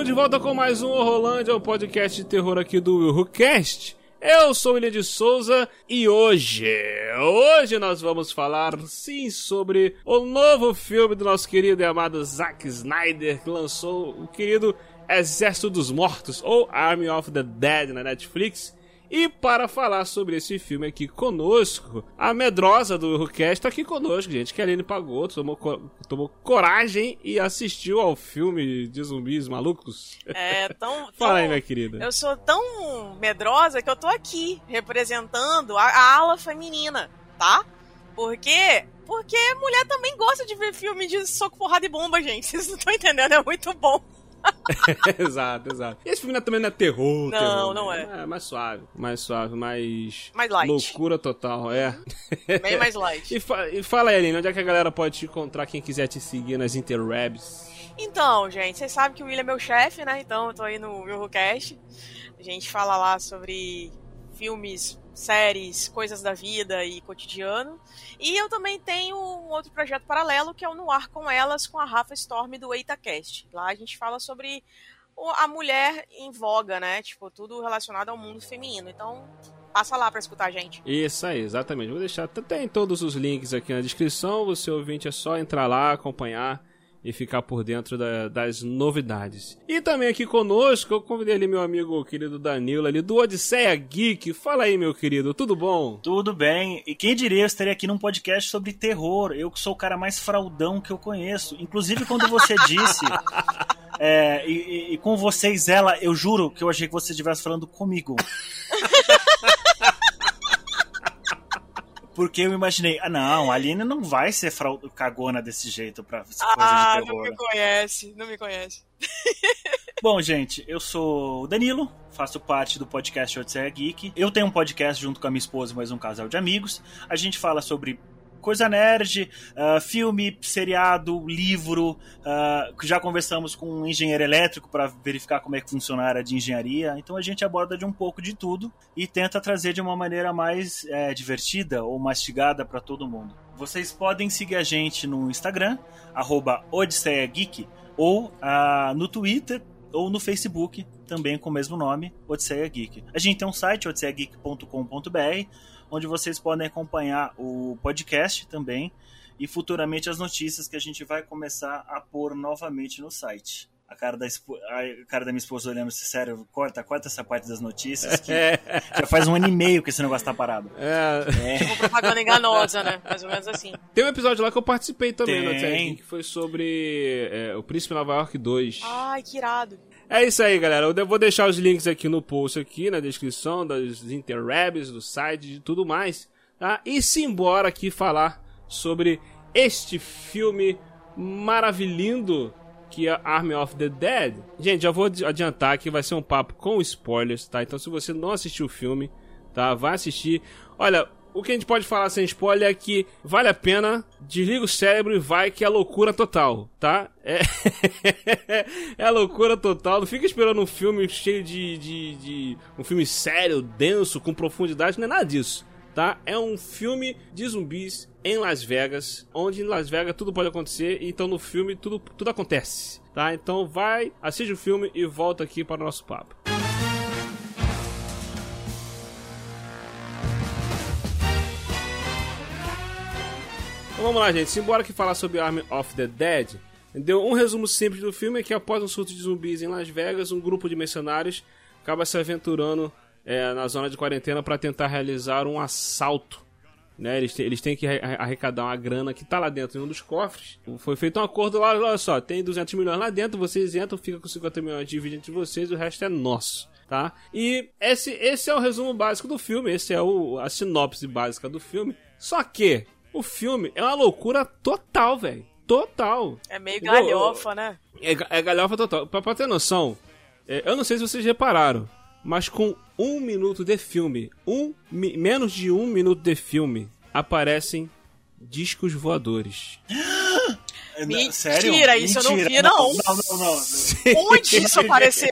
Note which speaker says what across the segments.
Speaker 1: Estamos de volta com mais um Horrorlândia, o podcast de terror aqui do WhoCast. Eu sou William de Souza e hoje, hoje nós vamos falar sim sobre o novo filme do nosso querido e amado Zack Snyder, que lançou o querido Exército dos Mortos, ou Army of the Dead na Netflix. E para falar sobre esse filme aqui conosco, a medrosa do Rucast está aqui conosco, gente, que a Aline pagou, tomou, tomou coragem e assistiu ao filme de zumbis malucos.
Speaker 2: É, tão...
Speaker 1: Fala aí, minha querida.
Speaker 2: Eu sou tão medrosa que eu tô aqui representando a, a ala feminina, tá? Por quê? Porque mulher também gosta de ver filme de soco, porrada e bomba, gente. Vocês não estão entendendo, é muito bom.
Speaker 1: exato, exato. E esse filme é- também não é terror,
Speaker 2: Não,
Speaker 1: terror,
Speaker 2: não
Speaker 1: né?
Speaker 2: é.
Speaker 1: É mais suave, mais suave, mais...
Speaker 2: Mais light.
Speaker 1: Loucura total, é.
Speaker 2: Bem mais light.
Speaker 1: E, fa- e fala aí, Aline, onde é que a galera pode te encontrar, quem quiser te seguir nas interwebs?
Speaker 2: Então, gente, vocês sabem que o William é meu chefe, né? Então eu tô aí no Eurocast. A gente fala lá sobre filmes, séries, coisas da vida e cotidiano. E eu também tenho um outro projeto paralelo que é o No Ar com Elas, com a Rafa Storm do EitaCast. Lá a gente fala sobre a mulher em voga, né? Tipo, tudo relacionado ao mundo feminino. Então, passa lá pra escutar a gente.
Speaker 1: Isso aí, exatamente. Vou deixar, tem todos os links aqui na descrição, você ouvinte é só entrar lá, acompanhar e ficar por dentro da- das novidades. E também aqui conosco, eu convidei ali meu amigo querido Danilo ali do Odisseia Geek. Fala aí, meu querido, tudo bom?
Speaker 3: Tudo bem. E quem diria eu estaria aqui num podcast sobre terror. Eu que sou o cara mais fraudão que eu conheço. Inclusive, quando você disse. é, e, e- e com vocês, ela, eu juro que eu achei que você estivesse falando comigo. Porque eu imaginei, ah não, a Aline não vai ser frau- cagona desse jeito pra coisa
Speaker 2: Ah,
Speaker 3: de
Speaker 2: não
Speaker 3: terror.
Speaker 2: me conhece, não me conhece.
Speaker 3: Bom, gente, eu sou o Danilo, faço parte do podcast Odisseia Geek. Eu tenho um podcast junto com a minha esposa e mais um casal de amigos. A gente fala sobre coisa nerd, ah, filme, seriado, livro. ah, que já conversamos com um engenheiro elétrico para verificar como é que funciona a área de engenharia. Então a gente aborda de um pouco de tudo e tenta trazer de uma maneira mais eh, divertida ou mastigada para todo mundo. Vocês podem seguir a gente no Instagram, arroba Odisseia Geek, ou ah, no Twitter ou no Facebook, também com o mesmo nome, Odisseia Geek. A gente tem um site, odisseiageek.com.br, onde vocês podem acompanhar o podcast também e futuramente as notícias que a gente vai começar a pôr novamente no site. A cara da, espo- a cara da minha esposa olhando se sério, corta, corta essa parte das notícias que já faz um ano e meio que esse negócio tá parado.
Speaker 1: É,
Speaker 3: É.
Speaker 2: Tipo, propaganda enganosa, né? Mais ou menos assim.
Speaker 1: tem um episódio lá que eu participei também,
Speaker 3: Tem.
Speaker 1: no Odisseia Geek, que foi sobre é, o Príncipe Nova York 2.
Speaker 2: Ai, que irado.
Speaker 1: É isso aí, galera. Eu vou deixar os links aqui no post, aqui na descrição, das interwebs, do site e tudo mais, tá? E simbora aqui falar sobre este filme maravilhindo que é Army of the Dead. Gente, já vou adi- adiantar que vai ser um papo com spoilers, tá? Então se você não assistiu o filme, tá? Vai assistir. Olha, o que a gente pode falar sem spoiler é que vale a pena, desliga o cérebro e vai que é loucura total, tá? É, é loucura total. Não fica esperando um filme cheio de, de, de- um filme sério, denso, com profundidade, não é nada disso. Tá? É um filme de zumbis em Las Vegas, onde em Las Vegas tudo pode acontecer, então no filme tudo, tudo acontece, tá? Então vai, assiste o filme e volta aqui para o nosso papo. Então vamos lá, gente. Simbora que falar sobre Army of the Dead. Deu um resumo simples do filme é que após um surto de zumbis em Las Vegas, um grupo de mercenários acaba se aventurando é, na zona de quarentena para tentar realizar um assalto. Né? Eles, têm, eles têm que arre- arrecadar uma grana que tá lá dentro em um dos cofres. Foi feito um acordo lá, olha só, tem 200 milhões lá dentro, vocês entram, fica com 50 milhões, divide entre vocês o resto é nosso. Tá? E esse, esse é o resumo básico do filme, esse é o, a sinopse básica do filme. Só que o filme é uma loucura total, velho. total.
Speaker 2: É meio galhofa, né?
Speaker 1: É, é galhofa total. Pra, pra ter noção, é, eu não sei se vocês repararam, mas com um minuto de filme, um, mi, menos de um minuto de filme, aparecem discos voadores.
Speaker 2: Mentira,
Speaker 3: Sério?
Speaker 2: isso eu não
Speaker 3: Mentira.
Speaker 2: vi, não.
Speaker 3: Não, não, não.
Speaker 2: Onde isso apareceu?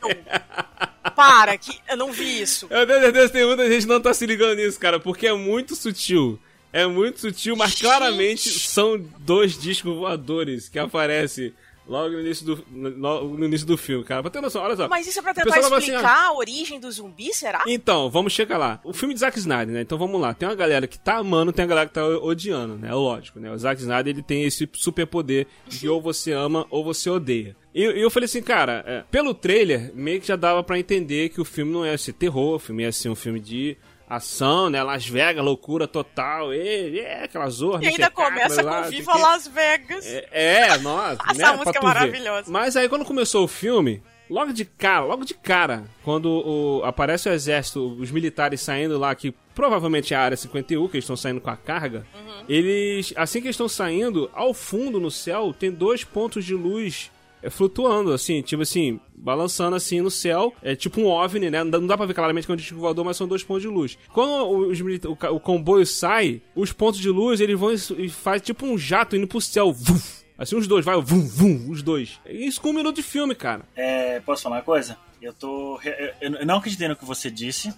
Speaker 2: Para, que eu não vi isso.
Speaker 1: Eu tenho certeza que tem muita gente que não tá se ligando nisso, cara, porque é muito sutil. É muito sutil, mas claramente são dois discos voadores que aparecem logo no início do, no, no início do filme, cara. Pra ter noção, olha só.
Speaker 2: Mas isso é pra tentar
Speaker 1: pessoal tava assim,
Speaker 2: explicar a origem do zumbi, será?
Speaker 1: Então, vamos chegar lá. O filme de Zack Snyder, né? Então vamos lá. Tem uma galera que tá amando, tem uma galera que tá odiando, né? Lógico, né? O Zack Snyder, ele tem esse superpoder de ou você ama ou você odeia. E e eu falei assim, cara, é, pelo trailer, meio que já dava pra entender que o filme não ia ser terror, o filme ia ser um filme de ação, né? Las Vegas, loucura total, e, e aquela zorra.
Speaker 2: E ainda começa com Viva Las Vegas.
Speaker 1: É, é, nossa,
Speaker 2: Essa
Speaker 1: né?
Speaker 2: música é
Speaker 1: tu ver.
Speaker 2: maravilhosa.
Speaker 1: Mas aí quando começou o filme, logo de cara, logo de cara, quando o- aparece o exército, os militares saindo lá, que provavelmente é a área 51, que eles estão saindo com a carga,
Speaker 2: Uhum.
Speaker 1: eles, assim que eles estão saindo, ao fundo no céu, tem dois pontos de luz é, flutuando, assim, tipo assim, balançando assim no céu, é tipo um OVNI, né? Não dá, não dá pra ver claramente que é um disco voador, mas são dois pontos de luz. Quando os o, o comboio sai, os pontos de luz, eles vão e- e faz tipo um jato indo pro céu, vuf, Assim, os dois, vai, vum, vum, os dois. Isso com um minuto de filme, cara.
Speaker 3: É, posso falar uma coisa? Eu tô. Eu eu não acreditei no que você disse,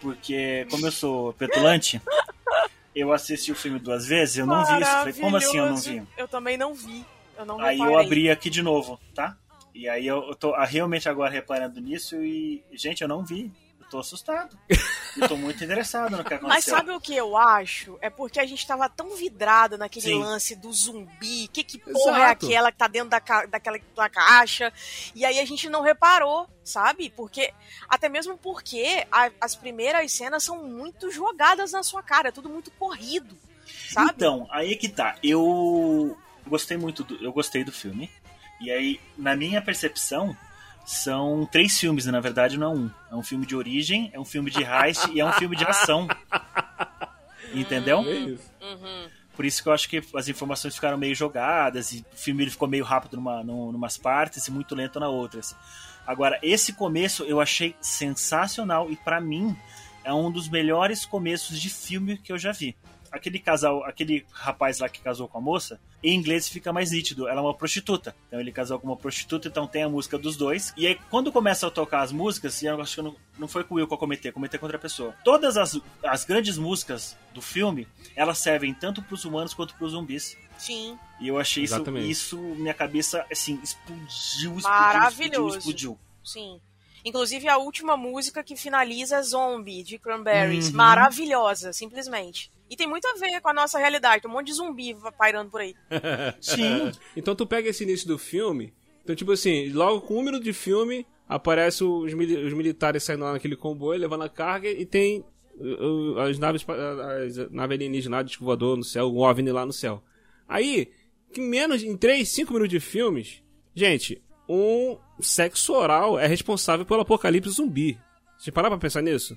Speaker 3: porque como eu sou petulante, eu assisti o filme duas vezes, eu não vi isso. Falei, como assim eu não vi?
Speaker 2: Eu também não vi. Eu não
Speaker 3: Aí eu
Speaker 2: reparei.
Speaker 3: abri aqui de novo, tá? E aí eu, eu tô ah, realmente agora reparando nisso e, gente, eu não vi. Eu tô assustado. Eu tô muito interessado no que aconteceu.
Speaker 2: Mas sabe o que eu acho? É porque a gente tava tão vidrado naquele
Speaker 3: Sim.
Speaker 2: lance do zumbi. Que que porra é
Speaker 1: Exato.
Speaker 2: aquela que tá dentro da, ca- daquela da caixa? E aí a gente não reparou, sabe? Porque até mesmo porque a- as primeiras cenas são muito jogadas na sua cara, é tudo muito corrido, sabe?
Speaker 3: Então, aí que tá. Eu gostei muito do, eu gostei do filme. E aí, na minha percepção, são três filmes, na verdade, não é um. É um filme de origem, é um filme de heist e é um filme de ação. Entendeu?
Speaker 1: É isso.
Speaker 2: Uhum.
Speaker 3: Por isso que eu acho que as informações ficaram meio jogadas e o filme ele ficou meio rápido numa, num, numas partes e muito lento na outras. Agora, esse começo eu achei sensacional e pra mim é um dos melhores começos de filme que eu já vi. Aquele casal, aquele rapaz lá que casou com a moça, em inglês fica mais nítido. Ela é uma prostituta. Então ele casou com uma prostituta, então tem a música dos dois. E aí, quando começa a tocar as músicas, e eu acho que não, não foi com o Will que eu comentei, eu comentei com outra pessoa. Todas as, as grandes músicas do filme, elas servem tanto pros humanos quanto pros zumbis.
Speaker 2: Sim.
Speaker 3: E eu achei isso,
Speaker 1: Exatamente.
Speaker 3: isso, minha cabeça, assim, explodiu, explodiu,
Speaker 2: Maravilhoso.
Speaker 3: explodiu, explodiu.
Speaker 2: Sim. Inclusive a última música que finaliza é Zombie, de Cranberries.
Speaker 3: Uhum.
Speaker 2: Maravilhosa, simplesmente. E tem muito a ver com a nossa realidade. Tem um monte de zumbi pairando por aí.
Speaker 3: Sim.
Speaker 1: Então tu pega esse início do filme, então tipo assim, logo com um minuto de filme, aparece os, mili- os militares saindo lá naquele comboio, levando a carga, e tem uh, uh, as naves, as naves alienígenas voador no céu, um OVNI lá no céu. Aí, em menos, em 3, 5 minutos de filmes, gente, um sexo oral é responsável pelo apocalipse zumbi. Você parar pra pensar nisso?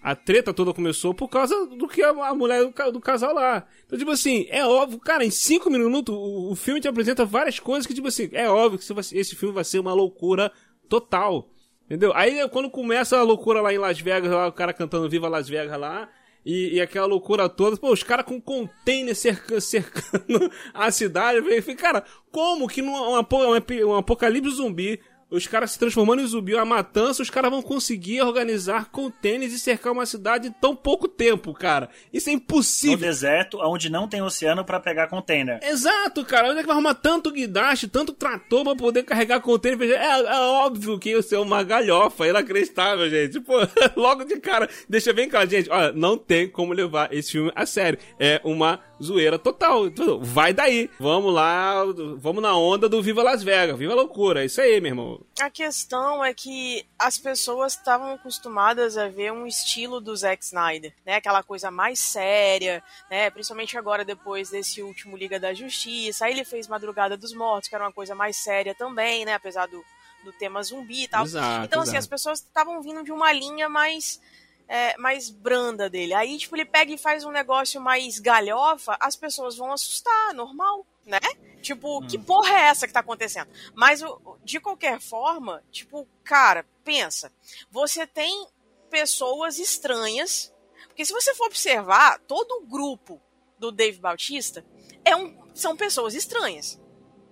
Speaker 1: A treta toda começou por causa do que a, mulher do, ca- do casal lá. Então, tipo assim, é óbvio, cara, em cinco minutos o, o filme te apresenta várias coisas que, tipo assim, é óbvio que esse filme vai ser uma loucura total. Entendeu? Aí quando começa a loucura lá em Las Vegas, lá, o cara cantando Viva Las Vegas lá, e, e aquela loucura toda, pô, os caras com container cerca- cercando a cidade, falei, cara, como que num um, um um apocalipse zumbi, os caras se transformando em zumbi, uma matança, os caras vão conseguir organizar containers e cercar uma cidade em tão pouco tempo, cara. Isso é
Speaker 3: No
Speaker 1: impossível.
Speaker 3: deserto, onde não tem oceano pra pegar container.
Speaker 1: Exato, cara. Onde é que vai arrumar tanto guindaste, tanto trator pra poder carregar container? É, é óbvio que isso é uma galhofa, inacreditável, gente. Pô, logo de cara, deixa bem claro, gente. Olha, não tem como levar esse filme a sério. É uma zoeira total. Vai daí. Vamos lá, vamos na onda do Viva Las Vegas. Viva loucura. É isso aí, meu irmão.
Speaker 2: A questão é que as pessoas estavam acostumadas a ver um estilo do Zack Snyder, né? Aquela coisa mais séria, né? Principalmente agora depois desse último Liga da Justiça. Aí ele fez Madrugada dos Mortos, que era uma coisa mais séria também, né? Apesar do, do tema zumbi e tal.
Speaker 1: Exato,
Speaker 2: então, assim,
Speaker 1: exato.
Speaker 2: as pessoas estavam vindo de uma linha mais é, mais branda dele. Aí, tipo, ele pega e faz um negócio mais galhofa, as pessoas vão assustar, normal, né? Tipo, hum. que porra é essa que tá acontecendo? Mas, de qualquer forma, tipo, cara, pensa. Você tem pessoas estranhas. Porque se você for observar, todo o grupo do Dave Bautista é um, são pessoas estranhas.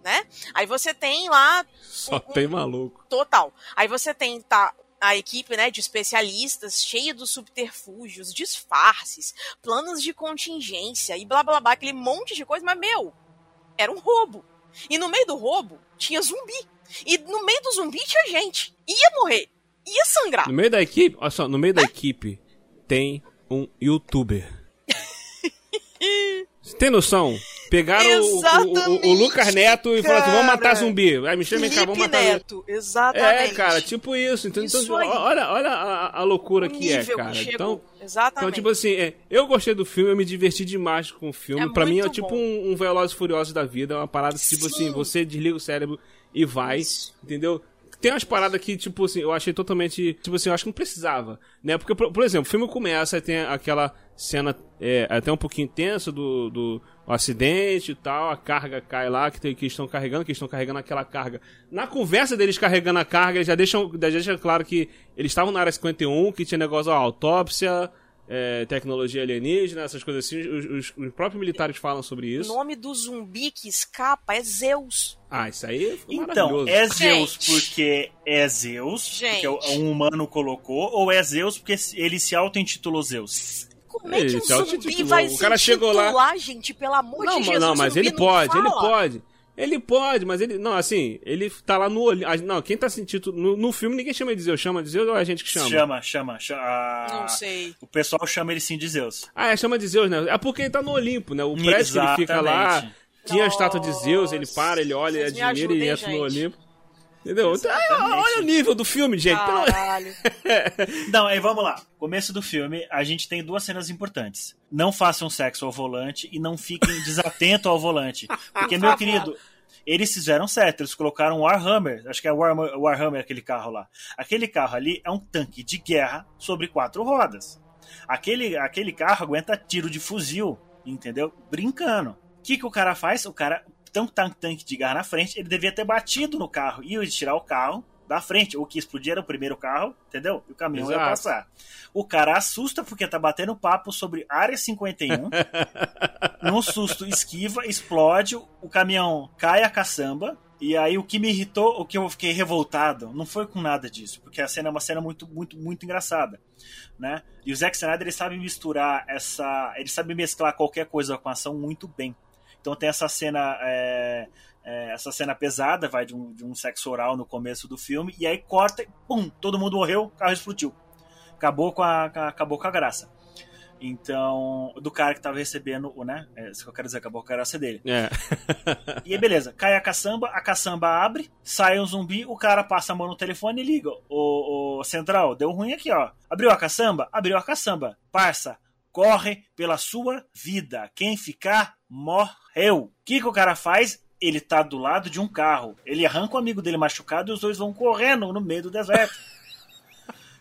Speaker 2: Né? Aí você tem lá.
Speaker 1: Só um, tem maluco.
Speaker 2: Total. Aí você tem tá, a equipe né, de especialistas cheia dos subterfúgios, disfarces, planos de contingência e blá blá blá, aquele monte de coisa, mas meu, era um roubo. E no meio do roubo tinha zumbi. E no meio do zumbi tinha gente. Ia morrer. Ia sangrar.
Speaker 1: No meio da equipe, olha só, no meio da equipe tem um youtuber. Você tem noção? Pegaram o, o, o, Lucas Neto e falaram assim: vamos matar zumbi. Aí me chama cá, vamos matar
Speaker 2: Neto, exatamente.
Speaker 1: É, cara, tipo isso. Então, isso então olha, olha a, a loucura que é, cara. Que então,
Speaker 2: exatamente.
Speaker 1: então, tipo assim, é, eu gostei do filme, eu me diverti demais com o filme. É pra mim é tipo um, um Velozes Furiosos da vida, é uma parada que, tipo assim, você desliga o cérebro e vai, isso. entendeu? Tem umas paradas que, tipo assim, eu achei totalmente. Tipo assim, eu acho que não precisava. Né? Porque, por, por exemplo, o filme começa e tem aquela cena é, até um pouquinho tensa do, do acidente e tal, a carga cai lá, que, tem, que estão carregando, que estão carregando aquela carga. Na conversa deles carregando a carga, eles já deixam, já deixam claro que eles estavam na área 51, que tinha negócio, ó, autópsia, é, tecnologia alienígena, essas coisas assim. Os, os, os, próprios militares falam sobre isso.
Speaker 2: O nome do zumbi que escapa é Zeus.
Speaker 1: Ah, isso aí
Speaker 3: é Então, é Zeus Gente. porque é Zeus, Gente. porque um humano colocou, ou é Zeus porque ele se auto-intitulou Zeus?
Speaker 2: Como é que um zumbi vai o cara chegou lá, gente? Pelo amor
Speaker 1: não,
Speaker 2: de Jesus,
Speaker 1: Não, mas ele pode, ele pode. Ele pode, mas ele. Não, assim, ele tá lá no olho. Não, quem tá sentindo. No, no filme ninguém chama de Zeus. Chama de Zeus ou é a gente que chama?
Speaker 3: Chama, chama. chama
Speaker 2: não sei.
Speaker 3: O pessoal chama ele sim de Zeus.
Speaker 1: Ah, é, chama de Zeus, né? É porque ele tá no Olimpo, né? O prédio Exatamente. que ele fica lá. Tinha a estátua de Zeus, ele para, ele olha, ele admira e entra no Olimpo. Entendeu? Então, olha o nível do filme, gente.
Speaker 2: Caralho.
Speaker 3: Não, aí vamos lá. Começo do filme, a gente tem duas cenas importantes. Não façam sexo ao volante e não fiquem desatentos ao volante. Porque, meu querido, eles fizeram certo, eles colocaram o Warhammer, acho que é o Warhammer, Warhammer aquele carro lá. Aquele carro ali é um tanque de guerra sobre quatro rodas. Aquele, aquele carro aguenta tiro de fuzil, entendeu? Brincando. O que, que o cara faz? O cara um tanque de guerra na frente, ele devia ter batido no carro e tirar o carro da frente. O que explodir era o primeiro carro, entendeu? E o caminhão Exato. ia passar. O cara assusta porque tá batendo papo sobre área 51. num susto, esquiva, explode, o caminhão cai a caçamba. E aí o que me irritou, o que eu fiquei revoltado, não foi com nada disso, porque a cena é uma cena muito, muito, muito engraçada, né? E o Zack Snyder ele sabe misturar essa, ele sabe mesclar qualquer coisa com ação muito bem. Então tem essa cena é, é, essa cena pesada, vai de um, de um sexo oral no começo do filme, e aí corta, pum, todo mundo morreu, o carro explodiu. Acabou com a, acabou com a graça. Então, do cara que tava recebendo o, né? É isso que eu quero dizer, acabou com a graça dele.
Speaker 1: É.
Speaker 3: e aí, beleza, cai a caçamba, a caçamba abre, sai um zumbi, o cara passa a mão no telefone e liga. O, o central, deu ruim aqui, ó. Abriu a caçamba? Abriu a caçamba. Parça, corre pela sua vida. Quem ficar, morreu. O que, que o cara faz? ele tá do lado de um carro. Ele arranca o amigo dele machucado e os dois vão correndo no meio do deserto.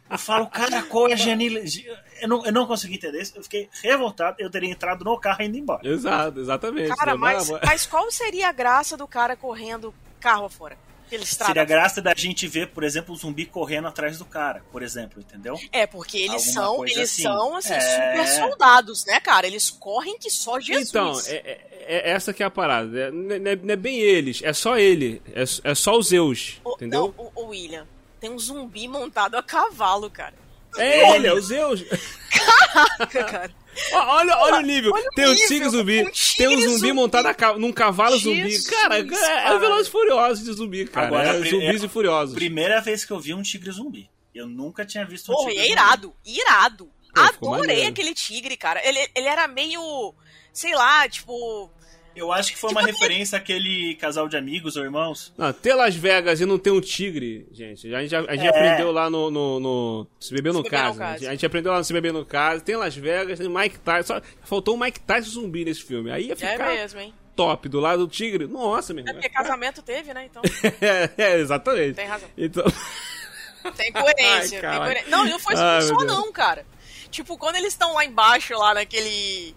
Speaker 3: Eu falo, cara, qual é a genialidade? Eu não, eu não consegui entender isso. Eu fiquei revoltado. Eu teria entrado no carro e indo embora.
Speaker 1: Exato, exatamente.
Speaker 2: Cara, mas, mas qual seria a graça do cara correndo carro fora?
Speaker 3: Seria a graça da gente ver, por exemplo, o zumbi correndo atrás do cara, por exemplo, entendeu?
Speaker 2: É, porque eles Alguma são, eles assim. são assim, é... super soldados, né, cara? Eles correm que só Jesus.
Speaker 1: Então, é, é, é essa que é a parada. É, não, é, não é bem eles, é só ele. É, é só os Zeus, o, entendeu?
Speaker 2: Não, o, o William, tem um zumbi montado a cavalo, cara.
Speaker 1: É ele, é o Zeus.
Speaker 2: Caraca, cara.
Speaker 1: Olha, olha o nível. Olha tem o um tigre zumbi, um tigre tem um zumbi, zumbi, montado a, num cavalo Jesus, zumbi. Cara, cara, é o Velozes Furiosos de zumbi, cara. Agora, é, zumbis é, e furiosos.
Speaker 3: Primeira vez que eu vi um tigre zumbi. Eu nunca tinha visto um
Speaker 2: Porra,
Speaker 3: tigre
Speaker 2: é irado, irado. Pô, Adorei aquele tigre, cara. Ele, ele era meio, sei lá, tipo,
Speaker 3: eu acho que foi uma tipo, referência àquele casal de amigos ou irmãos.
Speaker 1: Não, ter Las Vegas e não ter um tigre, gente. A gente, a gente é. aprendeu lá no, no, no Se Beber no, Caso. A gente aprendeu lá no Se Beber no Caso. Tem Las Vegas, tem Mike Tyson. Só faltou o Mike Tyson zumbi nesse filme. Aí ia é ficar. É mesmo, hein? Top, do lado do tigre. Nossa, meu
Speaker 2: irmão. É porque casamento teve, né? Então.
Speaker 1: é, é, exatamente.
Speaker 2: Tem razão.
Speaker 1: Então.
Speaker 2: Tem coerência. Ai, tem coerência. Não, não foi Ai, só não, cara. Tipo, quando eles estão lá embaixo, lá naquele.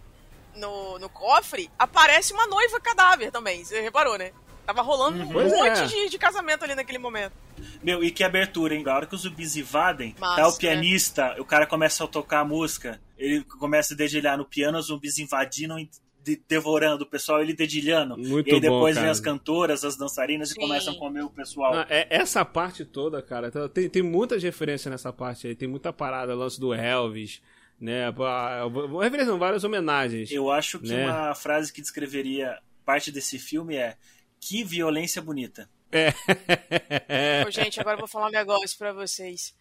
Speaker 2: No, no cofre, aparece uma noiva cadáver também. Você reparou, né? Tava rolando
Speaker 1: Uhum.
Speaker 2: um
Speaker 1: Pois
Speaker 2: monte
Speaker 1: é.
Speaker 2: de, de casamento ali naquele momento.
Speaker 3: Meu, e que abertura, hein? A hora que os zumbis invadem,
Speaker 2: Massa,
Speaker 3: tá o
Speaker 2: né?
Speaker 3: pianista, o cara começa a tocar a música, ele começa a dedilhar no piano, os zumbis invadindo e de- devorando o pessoal, ele dedilhando.
Speaker 1: Muito
Speaker 3: e aí
Speaker 1: bom,
Speaker 3: depois vem
Speaker 1: cara.
Speaker 3: as cantoras, as dançarinas
Speaker 2: Sim.
Speaker 3: e começam a comer o pessoal.
Speaker 1: Ah, é- essa parte toda, cara, tá- tem, tem muitas referências nessa parte aí. Tem muita parada, lance do Elvis, né? pá, Referência, não, várias homenagens.
Speaker 3: Eu acho que
Speaker 1: Né?
Speaker 3: uma frase que descreveria parte desse filme é que violência bonita.
Speaker 2: Ô, gente, agora eu vou falar um negócio pra vocês.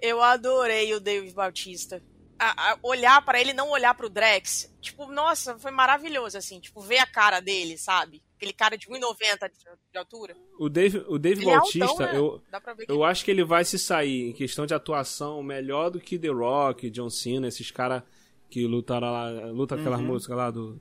Speaker 2: Eu adorei o Dave Bautista. A- a- olhar pra ele, não olhar pro Drex. Tipo, nossa, foi maravilhoso, assim. Tipo, ver a cara dele, sabe? Aquele cara de 1,90 de, de altura.
Speaker 1: O Dave, o Dave
Speaker 2: Ele é
Speaker 1: Bautista,
Speaker 2: altão, né?
Speaker 1: eu, eu acho que ele vai se sair em questão de atuação melhor do que The Rock, John Cena, esses caras que lutaram lá, luta aquela música lá do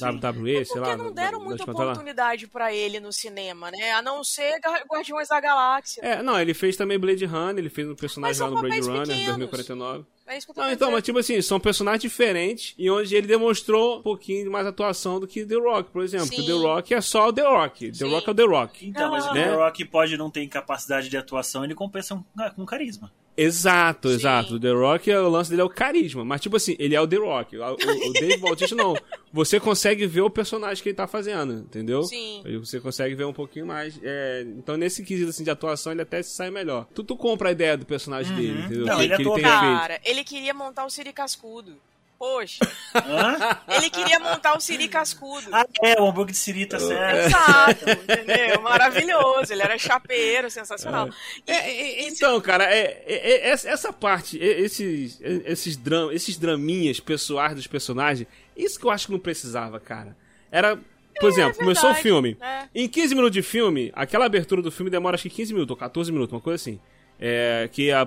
Speaker 1: WWE, sei
Speaker 2: Porque
Speaker 1: lá.
Speaker 2: não
Speaker 1: da-
Speaker 2: deram
Speaker 1: das
Speaker 2: muita oportunidade pra ele no cinema, né? A não ser Guardiões da Galáxia.
Speaker 1: É, não, ele fez também Blade Runner, ele fez um personagem lá no Blade Runner,
Speaker 2: pequenos.
Speaker 1: 2049.
Speaker 2: É isso que eu tô
Speaker 1: Não, então, mas tipo assim, são personagens diferentes e onde ele demonstrou um pouquinho de mais atuação do que The Rock, por exemplo.
Speaker 2: Sim.
Speaker 1: Que The Rock é só o The Rock. The
Speaker 2: Sim.
Speaker 1: Rock é o The Rock.
Speaker 3: Então, mas o
Speaker 1: Né?
Speaker 3: The Rock pode não ter capacidade de atuação, ele compensa com, com carisma.
Speaker 1: Exato,
Speaker 2: Sim.
Speaker 1: exato. O The Rock, o lance dele é o carisma. Mas, tipo assim, ele é o The Rock. O, o- o Dave Bautista, não. Você consegue ver o personagem que ele tá fazendo, entendeu?
Speaker 2: Sim.
Speaker 1: Você consegue ver um pouquinho mais. É, então, nesse quesito assim, de atuação, ele até se sai melhor. Tu, tu compra a ideia do personagem dele, entendeu?
Speaker 3: Não,
Speaker 1: que,
Speaker 3: ele
Speaker 1: que ele tem
Speaker 3: bem.
Speaker 1: feito.
Speaker 2: Ele queria montar o Siri Cascudo. Poxa,
Speaker 3: Hã?
Speaker 2: ele queria montar o Siri Cascudo.
Speaker 3: ah, é, o hambúrguer de Siri tá certo.
Speaker 2: Exato, entendeu? Maravilhoso. Ele era chapeiro, sensacional. E-
Speaker 1: É, é, é, então, cara, é, é, é, essa- parte, é, esses, é, esses, dram, esses draminhas pessoais dos personagens, isso que eu acho que não precisava, cara. Era, por exemplo, começou o filme.
Speaker 2: é.
Speaker 1: Em 15 minutos de filme, aquela abertura do filme demora acho que 15 minutos, ou 14 minutos, uma coisa assim. É, que a,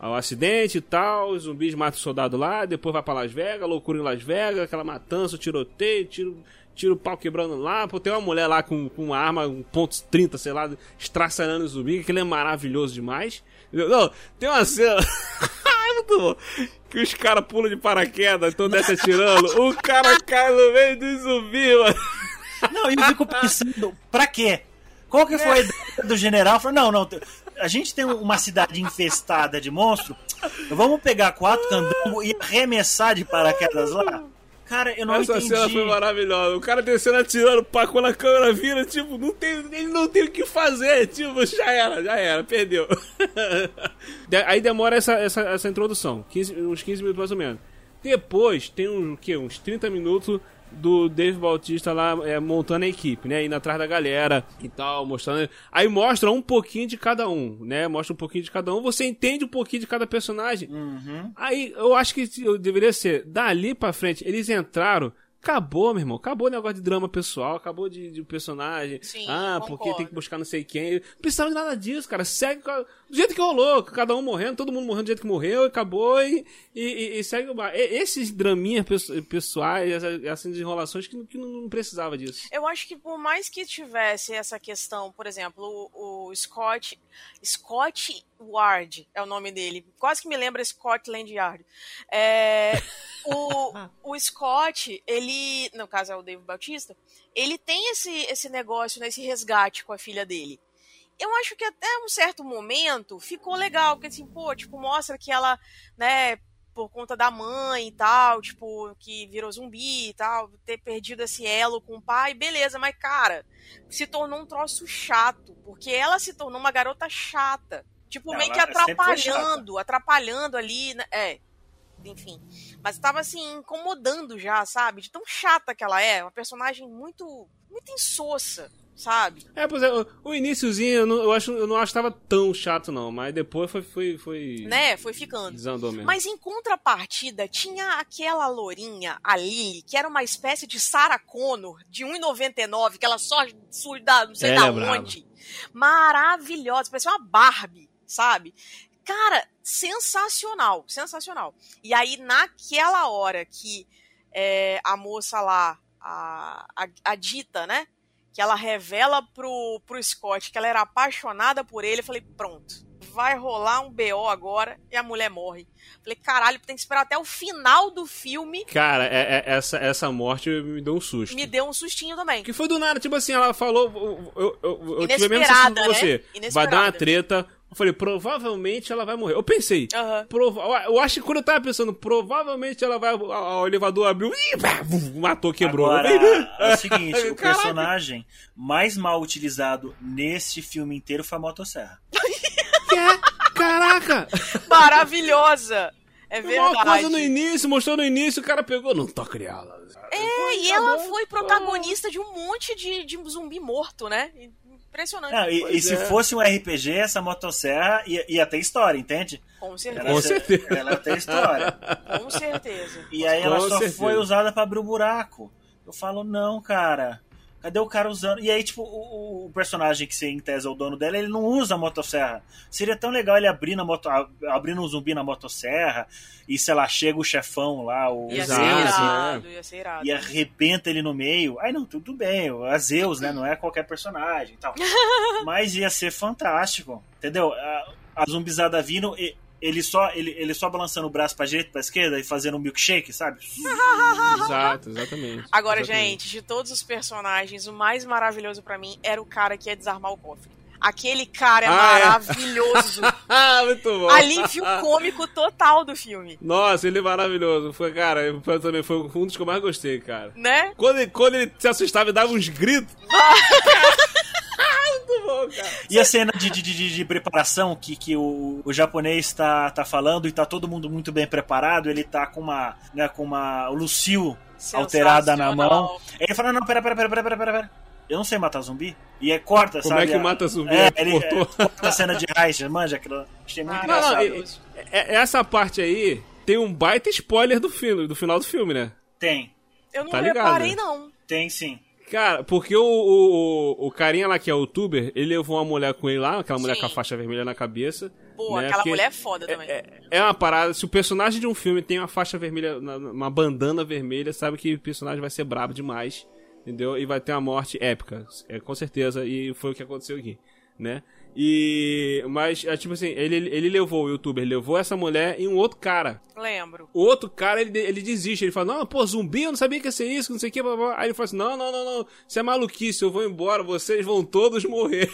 Speaker 1: a- o acidente e tal, os zumbis matam o soldado lá, depois vai pra Las Vegas, loucura em Las Vegas, aquela matança, tiroteio, tiro, tiro o pau quebrando lá, pô, tem uma mulher lá com, com uma arma, um ponto 30, sei lá, estraçalhando o zumbi, que aquilo é maravilhoso demais. Não, tem uma cena. é. Que os caras pulam de paraquedas, então desce atirando, o cara cai no meio do zumbi, mano.
Speaker 3: Não, e eu fico pensando, pra quê? Qual que foi a ideia do general? Falou, não, não, a gente tem uma cidade infestada de monstro, vamos pegar quatro candangos e arremessar de paraquedas lá? Cara, eu não
Speaker 1: Essa
Speaker 3: entendi.
Speaker 1: cena foi maravilhosa. O cara descendo atirando, pá, quando a câmera vira, tipo, não tem, ele não tem o que fazer. Tipo, já era, já era, perdeu. De- Aí demora essa, essa, essa introdução, 15, uns 15 minutos mais ou menos. Depois tem um, o quê? uns 30 minutos do Dave Bautista lá é, montando a equipe, né? Indo atrás da galera e tal, mostrando. Aí mostra um pouquinho de cada um, né? Mostra um pouquinho de cada um, você entende um pouquinho de cada personagem.
Speaker 3: Uhum.
Speaker 1: Aí eu acho que eu deveria ser dali pra frente. Eles entraram. Acabou, meu irmão. Acabou o negócio de drama pessoal, acabou de, de personagem.
Speaker 2: Sim,
Speaker 1: ah,
Speaker 2: concordo.
Speaker 1: porque tem que buscar não sei quem. Não precisava de nada disso, cara. Segue do jeito que rolou. Cada um morrendo, todo mundo morrendo do jeito que morreu, acabou e, e, e- segue o bar. Esses draminhas pesso- pessoais, essas, essas enrolações que, não- que não precisava disso.
Speaker 2: Eu acho que por mais que tivesse essa questão, por exemplo, o, o Scott. Scott Ward é o nome dele. Quase que me lembra Scotland Yard. É, o, o Scott, ele. No caso é o Dave Bautista, ele tem esse, esse negócio, né, esse resgate com a filha dele. Eu acho que até um certo momento ficou legal, porque assim, pô, tipo, mostra que ela, né, por conta da mãe e tal, tipo, que virou zumbi e tal, ter perdido esse elo com o pai, beleza, mas cara, se tornou um troço chato, porque ela se tornou uma garota chata. Tipo, meio
Speaker 3: Ela
Speaker 2: que
Speaker 3: sempre foi
Speaker 2: atrapalhando, atrapalhando ali, né? É. Enfim. Mas tava assim, incomodando já, sabe? De tão chata que ela é. Uma personagem muito. muito insossa, sabe?
Speaker 1: É, pois é, o, iníciozinho eu, não, eu, acho, eu não acho que tava tão chato, não. Mas depois foi. foi, foi...
Speaker 2: Né? Foi ficando.
Speaker 1: Desandou mesmo.
Speaker 2: Mas em contrapartida, tinha aquela lourinha, a Lily, que era uma espécie de Sarah Connor, de 1,99, que ela só surda, não sei
Speaker 1: Ela
Speaker 2: da
Speaker 1: é brava.
Speaker 2: onde. Maravilhosa, parecia uma Barbie, sabe? Cara, sensacional, sensacional. E aí, naquela hora que é, a moça lá, a, a, a Dita, né? Que ela revela pro, pro Scott que ela era apaixonada por ele, eu falei, pronto. vai rolar um BO agora e a mulher morre. Falei, caralho, tem que esperar até o final do filme.
Speaker 1: Cara, é, é- essa, essa morte me deu um susto.
Speaker 2: Me deu um sustinho também.
Speaker 1: Que foi do nada, tipo assim, ela falou. Eu, eu, eu, eu tive a mesma sensação que você.
Speaker 2: né?
Speaker 1: Vai dar uma treta. Eu falei, provavelmente ela vai morrer. Eu pensei.
Speaker 2: Aham.
Speaker 1: prova- Eu acho que quando eu tava pensando, provavelmente ela vai. O elevador abriu. Ih, pá, matou, quebrou.
Speaker 3: Agora,
Speaker 1: falei,
Speaker 3: é o seguinte, o
Speaker 1: Caraca.
Speaker 3: personagem mais mal utilizado nesse filme inteiro foi a motosserra.
Speaker 1: Caraca!
Speaker 2: Maravilhosa! É
Speaker 1: Uma coisa
Speaker 2: verdade.
Speaker 1: no início, mostrou no início, o cara pegou. Não tô criando.
Speaker 2: É, e ela foi protagonista de um monte de, de zumbi morto, né? Impressionante.
Speaker 3: Não, e, e se
Speaker 1: é.
Speaker 3: fosse um RPG, essa motosserra ia, ia ter história, entende?
Speaker 2: Com certeza.
Speaker 3: Ela
Speaker 1: Com
Speaker 3: se-
Speaker 1: certeza.
Speaker 3: Ela ia ter história.
Speaker 2: Com certeza.
Speaker 3: E aí ela
Speaker 1: Com
Speaker 3: só
Speaker 1: certeza.
Speaker 3: foi usada pra abrir o buraco. Eu falo, não, cara. Cadê o cara usando? E aí, tipo, o, o personagem que você em tese é o dono dela, ele não usa a motosserra. Seria tão legal ele abrir na moto, a- abrindo um zumbi na motosserra e, sei lá, chega o chefão lá, o
Speaker 2: Ia
Speaker 3: Zeus,
Speaker 2: irado, ia ser irado.
Speaker 3: e arrebenta ele no meio. Aí não, tudo bem, o Zeus, né? Não é qualquer personagem e tal. Mas ia ser fantástico, entendeu? A, a zumbizada vindo, e- ele só, ele, ele só balançando o braço pra direita e pra esquerda e fazendo um milkshake, sabe?
Speaker 1: Exato, exatamente.
Speaker 2: Agora,
Speaker 1: Exatamente.
Speaker 2: gente, de todos os personagens, o mais maravilhoso pra mim era o cara que ia desarmar o cofre. Aquele cara é
Speaker 1: Ah, é.
Speaker 2: maravilhoso.
Speaker 1: Ah, muito bom.
Speaker 2: Alívio cômico total do filme,
Speaker 1: Nossa, ele é maravilhoso. Foi, cara, foi, também foi um dos que eu mais gostei, cara.
Speaker 2: né?
Speaker 1: Quando ele, quando ele se assustava e dava uns gritos. muito bom, cara.
Speaker 3: E a cena de, de, de, de preparação que, que o, o japonês tá, tá falando e tá todo mundo muito bem preparado, ele tá com uma, né, com uma o Lucio alterada na mão. Aí ele fala, não, pera, pera, pera, pera, pera, pera, pera. Eu não sei matar zumbi. E aí corta,
Speaker 1: Como
Speaker 3: sabe?
Speaker 1: é que mata zumbi?
Speaker 3: É,
Speaker 1: Ele
Speaker 3: ele
Speaker 1: cortou.
Speaker 3: é, corta a cena de Reich, manja aquilo. Achei muito
Speaker 2: Ah,
Speaker 1: Não, não,
Speaker 3: engraçado.
Speaker 1: e- e- essa parte aí tem um baita spoiler do filme, do final do filme, né?
Speaker 3: Tem,
Speaker 2: Eu não
Speaker 1: Tá
Speaker 2: reparei,
Speaker 1: né?
Speaker 2: não.
Speaker 3: tem sim.
Speaker 1: Cara, porque o, o, o carinha lá que é youtuber, ele levou uma mulher com ele lá, aquela mulher
Speaker 2: Sim.
Speaker 1: com a faixa vermelha na cabeça.
Speaker 2: Pô,
Speaker 1: né?
Speaker 2: aquela
Speaker 1: Porque
Speaker 2: mulher é foda também.
Speaker 1: É, é uma parada, se o personagem de um filme tem uma faixa vermelha, uma bandana vermelha, sabe que o personagem vai ser brabo demais, entendeu? E vai ter uma morte épica, é, com certeza, e foi o que aconteceu aqui, né? E. Mas, é, tipo assim, ele, ele levou o youtuber, levou essa mulher e um outro cara.
Speaker 2: Lembro.
Speaker 1: O outro cara, ele, ele desiste. Ele fala, não, pô, zumbi, eu não sabia que ia ser isso, não sei o que. Blá, blá. Aí ele fala assim, não, não, não, não. Isso é maluquice, eu vou embora, vocês vão todos morrer.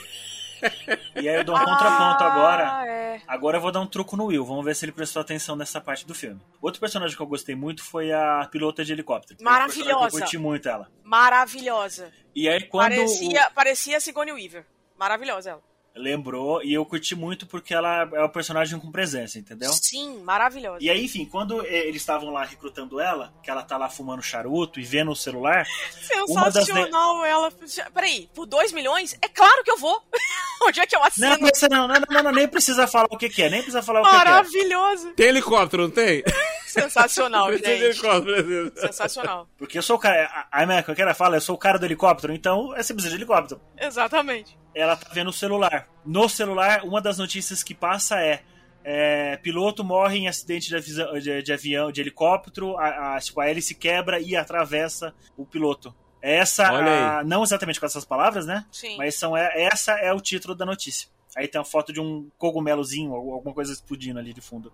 Speaker 3: E aí eu dou um contraponto agora.
Speaker 2: Ah, é.
Speaker 3: Agora eu vou dar um truco no Will, vamos ver se ele prestou atenção nessa parte do filme. Outro personagem que eu gostei muito foi a pilota de helicóptero.
Speaker 2: Maravilhosa.
Speaker 3: Eu curti muito ela.
Speaker 2: Maravilhosa.
Speaker 3: E aí quando
Speaker 2: Parecia, parecia Sigourney Weaver. Maravilhosa ela.
Speaker 3: Lembrou, e eu curti muito porque ela é um personagem com presença, entendeu?
Speaker 2: Sim, maravilhosa.
Speaker 3: E aí, enfim, quando eles estavam lá recrutando ela, que ela tá lá fumando charuto e vendo o celular, uma das
Speaker 2: Sensacional ela. Peraí, por 2 milhões? É claro que eu vou. Onde é que eu assino?
Speaker 3: não, não, não, não, não, não, nem precisa falar o que, que é, nem precisa falar o que, que é.
Speaker 2: Maravilhoso.
Speaker 1: Tem helicóptero, não tem?
Speaker 2: Sensacional,
Speaker 1: Precisa de
Speaker 2: gente. Sensacional.
Speaker 3: Porque eu sou o cara, a, minha que ela fala, eu sou o cara do helicóptero, então é, você precisa de helicóptero.
Speaker 2: Exatamente.
Speaker 3: ela tá vendo o celular. No celular, uma das notícias que passa é, é, piloto morre em acidente de, avisa- de- de avião, de helicóptero, a, a, tipo, a hélice quebra e atravessa o piloto. Essa,
Speaker 1: Olha
Speaker 3: a- não exatamente com essas palavras, né?
Speaker 2: Sim.
Speaker 3: Mas são, é, essa é o título da notícia. Aí tem uma foto de um cogumelozinho, ou alguma coisa explodindo ali de fundo.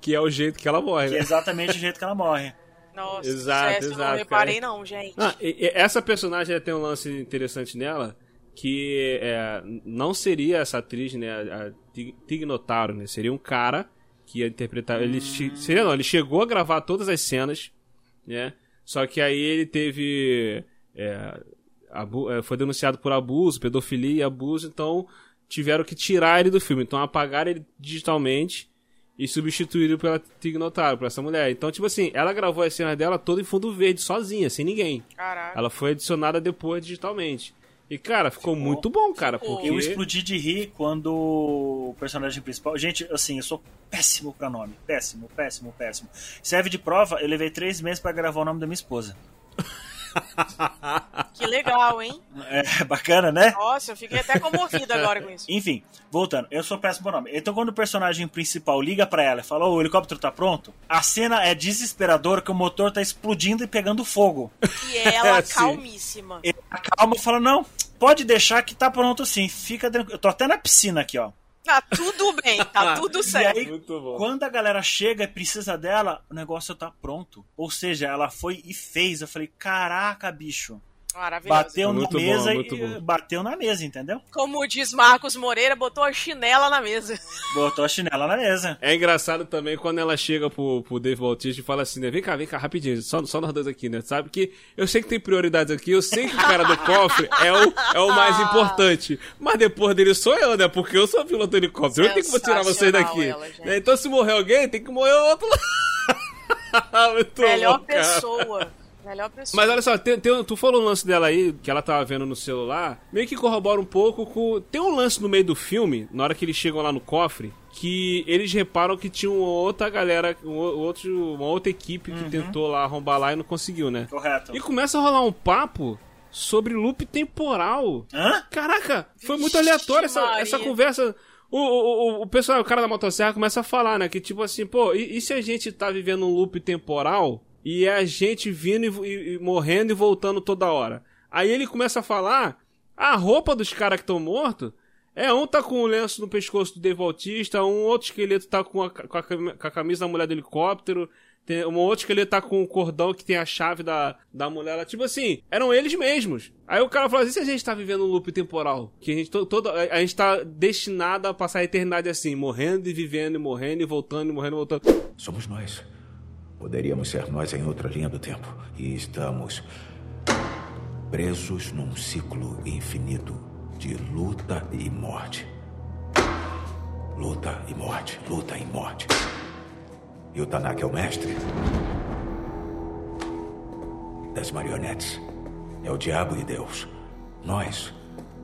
Speaker 1: Que é o jeito que ela morre,
Speaker 3: Que é
Speaker 1: né?
Speaker 3: exatamente o jeito que ela morre.
Speaker 2: Nossa,
Speaker 1: Exato, exato,
Speaker 2: não reparei não, gente.
Speaker 1: Ah, e- e essa personagem tem um lance interessante nela, que é, não seria essa atriz, né, a Tig- Tig Notaro, né? Seria um cara que ia interpretar... Ele che- seria não, ele chegou a gravar todas as cenas, né? Só que aí ele teve... é, abu- é, foi denunciado por abuso, pedofilia e abuso, então tiveram que tirar ele do filme. Então apagaram ele digitalmente e substituíram pela Tig Notaro, por essa mulher. Então, tipo assim, ela gravou as cenas dela toda em fundo verde, sozinha, sem ninguém.
Speaker 2: Caraca.
Speaker 1: Ela foi adicionada depois digitalmente. E, cara, ficou, muito bom, cara,
Speaker 2: Ficou.
Speaker 1: porque...
Speaker 3: Eu explodi de rir quando o personagem principal. Gente, assim, eu sou péssimo pra nome. Péssimo, péssimo, péssimo. Serve de prova, eu levei três meses pra gravar o nome da minha esposa.
Speaker 2: Que legal, hein?
Speaker 3: É bacana, né?
Speaker 2: Nossa, eu fiquei até comovida agora com isso.
Speaker 3: Enfim, voltando, eu sou péssimo nome. Então, quando o personagem principal liga pra ela e fala: o helicóptero tá pronto, a cena é desesperadora que o motor tá explodindo e pegando fogo.
Speaker 2: E ela
Speaker 1: É, sim.
Speaker 2: calmíssima.
Speaker 3: Ele calma e fala: Não, pode deixar que tá pronto sim, fica tranquilo. Eu tô até na piscina aqui, ó.
Speaker 2: Tá tudo bem, tá tudo certo.
Speaker 3: E aí, quando a galera chega e precisa dela, o negócio tá pronto. Ou seja, ela foi e fez. Eu falei, caraca, bicho.
Speaker 2: Maravilhoso.
Speaker 3: Bateu muito na mesa bom, e bom. bateu na mesa, entendeu?
Speaker 2: Como diz Marcos Moreira, botou a chinela na mesa.
Speaker 3: Botou a chinela na mesa.
Speaker 1: É engraçado também quando ela chega pro, pro Dave Bautista e fala assim, né? Vem cá, vem cá, rapidinho, só, só nós dois aqui, né? Sabe que eu sei que tem prioridades aqui, eu sei que o cara do cofre é o, é o mais importante. Mas depois dele sou eu, né? Porque eu sou piloto de helicóptero. Eu tenho que tirar vocês daqui. Ela, então se morrer alguém, tem que morrer o outro
Speaker 2: Melhor bom, pessoa. Melhor pessoa.
Speaker 1: Mas olha só, tem, tem, tu falou um lance dela aí, que ela tava vendo no celular, meio que corrobora um pouco com. Tem um lance no meio do filme, na hora que eles chegam lá no cofre, que eles reparam que tinha uma outra galera, um outro, uma outra equipe que uhum. tentou lá arrombar lá e não conseguiu, né?
Speaker 3: Correto.
Speaker 1: E começa a rolar um papo sobre loop temporal.
Speaker 3: Hã?
Speaker 1: Caraca, foi muito aleatório essa, essa conversa. O, o, o, pessoal, o cara da motosserra começa a falar, né? Que tipo assim, pô, e, e se a gente tá vivendo um loop temporal e é a gente vindo e, e, morrendo e voltando toda hora. Aí ele começa a falar a roupa dos caras que estão mortos. É, um tá com o lenço no pescoço do Dave um outro esqueleto tá com a, com a, com a camisa da mulher do helicóptero, tem um outro esqueleto tá com o cordão que tem a chave da, da mulher. Tipo assim, eram eles mesmos. Aí o cara fala assim, se a gente tá vivendo um loop temporal? Que a gente, to, todo, a, a gente tá destinado a passar a eternidade assim, morrendo e vivendo e morrendo e voltando e morrendo e voltando.
Speaker 4: Somos nós. Poderíamos ser nós em outra linha do tempo. E estamos presos num ciclo infinito de luta e morte. Luta e morte, luta e morte. E o Tanaka é o mestre das marionetes. É o diabo e Deus. Nós,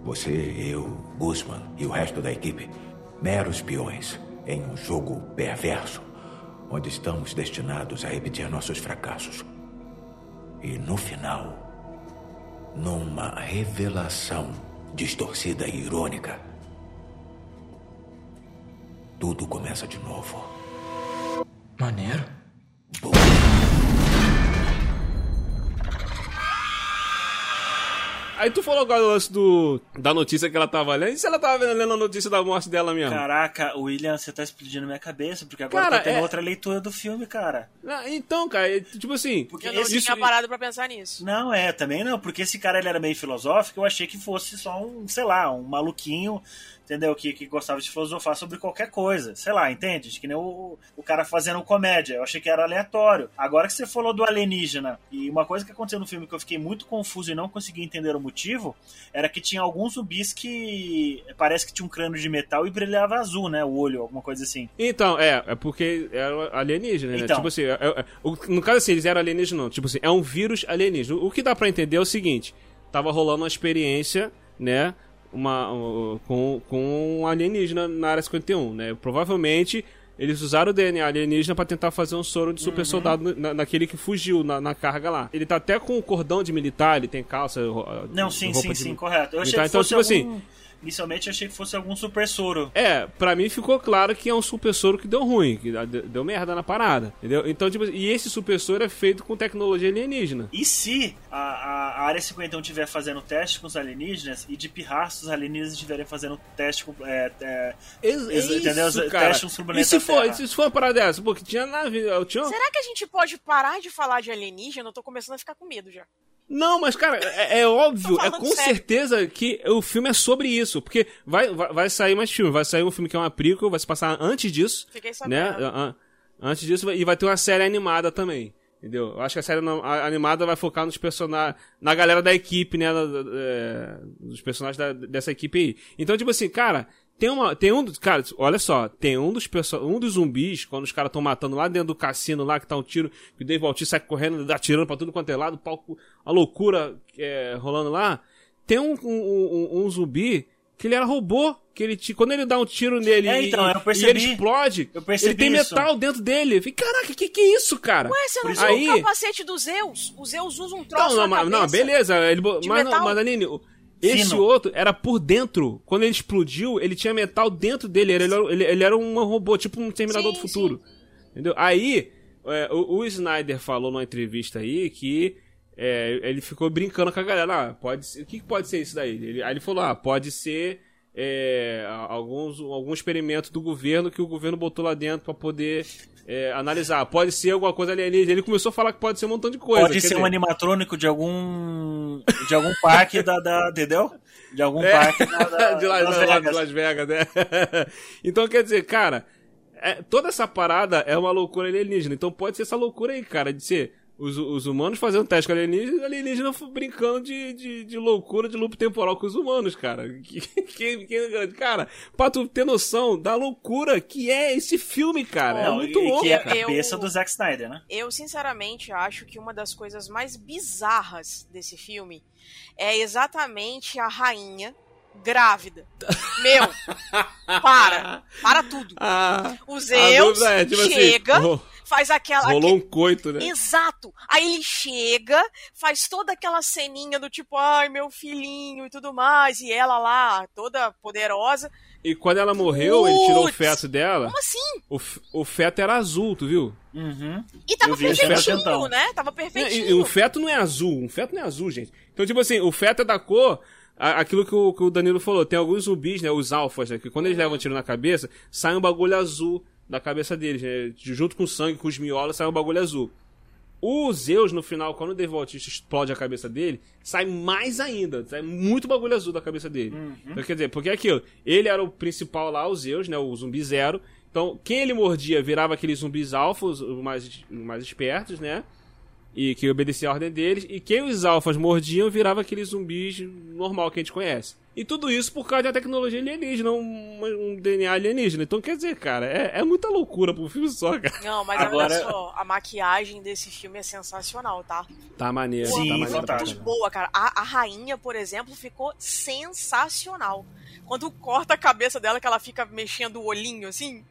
Speaker 4: você, eu, Guzman e o resto da equipe, meros peões em um jogo perverso onde estamos destinados a repetir nossos fracassos. E no final, numa revelação distorcida e irônica, tudo começa de novo.
Speaker 5: Maneiro.
Speaker 1: Aí tu falou agora o lance do, da notícia que ela tava lendo. E se ela tava lendo a notícia da morte dela mesmo?
Speaker 3: Caraca, William, você tá explodindo minha cabeça, porque agora cara, tá tendo é... outra leitura do filme, cara.
Speaker 1: Então, cara, é, tipo assim.
Speaker 2: Porque eu não esse... tinha parado pra pensar nisso.
Speaker 3: Não, é, também não, porque esse cara ele era meio filosófico, eu achei que fosse só um, sei lá, um maluquinho entendeu? Que, que gostava de filosofar sobre qualquer coisa. Sei lá, entende? Que nem o, o cara fazendo comédia. Eu achei que era aleatório. Agora que você falou do alienígena, e uma coisa que aconteceu no filme que eu fiquei muito confuso e não consegui entender o motivo, era que tinha alguns zumbis que parece que tinha um crânio de metal e brilhava azul, né? O olho, alguma coisa assim.
Speaker 1: Então, é, é porque era alienígena, né? Então. Tipo assim, é, é, no caso assim, eles eram alienígenas, não. Tipo assim, é um vírus alienígena. O que dá para entender é o seguinte: tava rolando uma experiência, né? Uma, com, com um alienígena na área 51, né? Provavelmente eles usaram o DNA alienígena para tentar fazer um soro de super uhum. soldado na, naquele que fugiu na, na, carga lá. Ele tá até com o cordão de militar, ele tem calça.
Speaker 3: Não, sim, sim, de... sim, correto. Eu achei militar. que então, fosse tipo algum... assim Inicialmente achei que fosse algum super soro.
Speaker 1: É, pra mim ficou claro que é um super soro que deu ruim, que deu merda na parada. Entendeu? Então, tipo, e esse super soro é feito com tecnologia alienígena.
Speaker 3: E se a, a, a área 51 estiver fazendo teste com os alienígenas e de pirraços os alienígenas estiverem fazendo teste com. É, é,
Speaker 1: Ex é entendeu? Isso, cara. Teste com e se for, se for uma parada dessa? Pô, que tinha nave. Tinha...
Speaker 2: Será que a gente pode parar de falar de alienígena? Eu tô começando a ficar com medo já.
Speaker 1: Não, mas, cara, é, é óbvio, é com sério. certeza que o filme é sobre isso. Porque vai, vai, vai, sair mais filme, vai sair um filme que é uma prequel, vai se passar antes disso.
Speaker 2: Fiquei né? sabendo.
Speaker 1: Né? Antes disso, e vai ter uma série animada também. Entendeu? Eu acho que a série animada vai focar nos personagens. Na galera da equipe, né? É, dos personagens da, dessa equipe aí. Então, tipo assim, cara, tem, uma, tem um dos. Cara, olha só, tem um dos, um dos zumbis, quando os caras estão matando lá dentro do cassino, lá que tá um tiro, que o Dave Bautista sai correndo, atirando pra tudo quanto é lado, palco, a loucura é, rolando lá. Tem um, um, um, um, zumbi que ele era robô, que ele quando ele dá um tiro nele
Speaker 3: é, então,
Speaker 1: e, e, ele explode, ele tem isso. metal dentro dele. Eu falei, caraca, que que é isso, cara?
Speaker 2: Ué, você não viu Aí... o capacete dos Zeus? Os Zeus usam um troço
Speaker 1: não, não, não, beleza. Ele, mas, não, mas, Aline, esse Fino. outro era por dentro. Quando ele explodiu, ele tinha metal dentro dele. Ele, ele, ele era um robô, tipo um Terminador sim, do Futuro. Sim. Entendeu? Aí, é, o, o, Snyder falou numa entrevista aí que é, ele ficou brincando com a galera. Ah, pode ser, o que pode ser isso daí? Ele, aí ele falou: ah, pode ser é, alguns, algum experimento do governo que o governo botou lá dentro para poder é, analisar. Pode ser alguma coisa alienígena. Ele começou a falar que pode ser um montão de coisa.
Speaker 3: Pode ser
Speaker 1: dizer...
Speaker 3: um animatrônico de algum. de algum parque da, da. Entendeu? De algum
Speaker 1: É.
Speaker 3: parque da, da,
Speaker 1: de, Las,
Speaker 3: Las Vegas.
Speaker 1: Las Vegas, né? então, quer dizer, cara, é, toda essa parada é uma loucura alienígena. Então pode ser essa loucura aí, cara, de ser os, os humanos fazendo teste com alienígena e alienígena brincando de, de, de loucura de loop temporal com os humanos, cara. Que, que- que- cara, pra tu ter noção da loucura que é esse filme, cara. é
Speaker 3: Não,
Speaker 1: muito
Speaker 3: e
Speaker 1: louco,
Speaker 3: que é a
Speaker 1: cara.
Speaker 2: Eu-
Speaker 3: cabeça do Zack Snyder, né?
Speaker 2: Eu, sinceramente, acho que uma das coisas mais bizarras desse filme é exatamente a rainha grávida. Meu, para, para tudo.
Speaker 1: Ah,
Speaker 2: O Zeus
Speaker 1: é, tipo assim,
Speaker 2: chega,
Speaker 1: ro-
Speaker 2: faz aquela.
Speaker 1: rolou um
Speaker 2: aque-
Speaker 1: coito, né?
Speaker 2: Exato. Aí ele chega, faz toda aquela ceninha do tipo, ai, meu filhinho e tudo mais, e ela lá, toda poderosa.
Speaker 1: E quando ela morreu, ele tirou o feto dela.
Speaker 2: Como assim?
Speaker 1: O, o feto era azul, tu viu?
Speaker 3: Uhum.
Speaker 2: E tava
Speaker 3: vi
Speaker 2: perfeitinho,
Speaker 3: então.
Speaker 2: né? Tava
Speaker 1: E,
Speaker 2: perfeitinho.
Speaker 1: e um feto não é azul, um feto não é azul, gente. Então, tipo assim, o feto é da cor. Aquilo que o, que o Danilo falou, tem alguns zumbis, né? Os alfas, né? Que quando eles levam tiro na cabeça, sai um bagulho azul da cabeça deles, né? Junto com o sangue, com os miolos, sai um bagulho azul. O Zeus, no final, quando o Dave Bautista explode a cabeça dele, sai mais ainda. Sai muito bagulho azul da cabeça dele. Então, quer dizer, porque é aquilo. Ele era o principal lá, o Zeus, né? O zumbi zero. Então, quem ele mordia virava aqueles zumbis alfas, os mais, os mais espertos, né? E que obedecia a ordem deles. E quem os alfas mordiam virava aqueles zumbis normal que a gente conhece. E tudo isso por causa da tecnologia alienígena, um, um DNA alienígena. Então, quer dizer, cara, é, é muita loucura pro filme só, cara.
Speaker 2: Não, mas
Speaker 3: Agora-
Speaker 2: olha só, a maquiagem desse filme é sensacional, tá?
Speaker 1: Tá maneiro,
Speaker 3: Sim,
Speaker 1: tá maneiro. pra
Speaker 3: fantástico.
Speaker 1: caralho.
Speaker 2: Boa, cara. A, a rainha, por exemplo, ficou sensacional. Quando corta a cabeça dela, que ela fica mexendo o olhinho assim.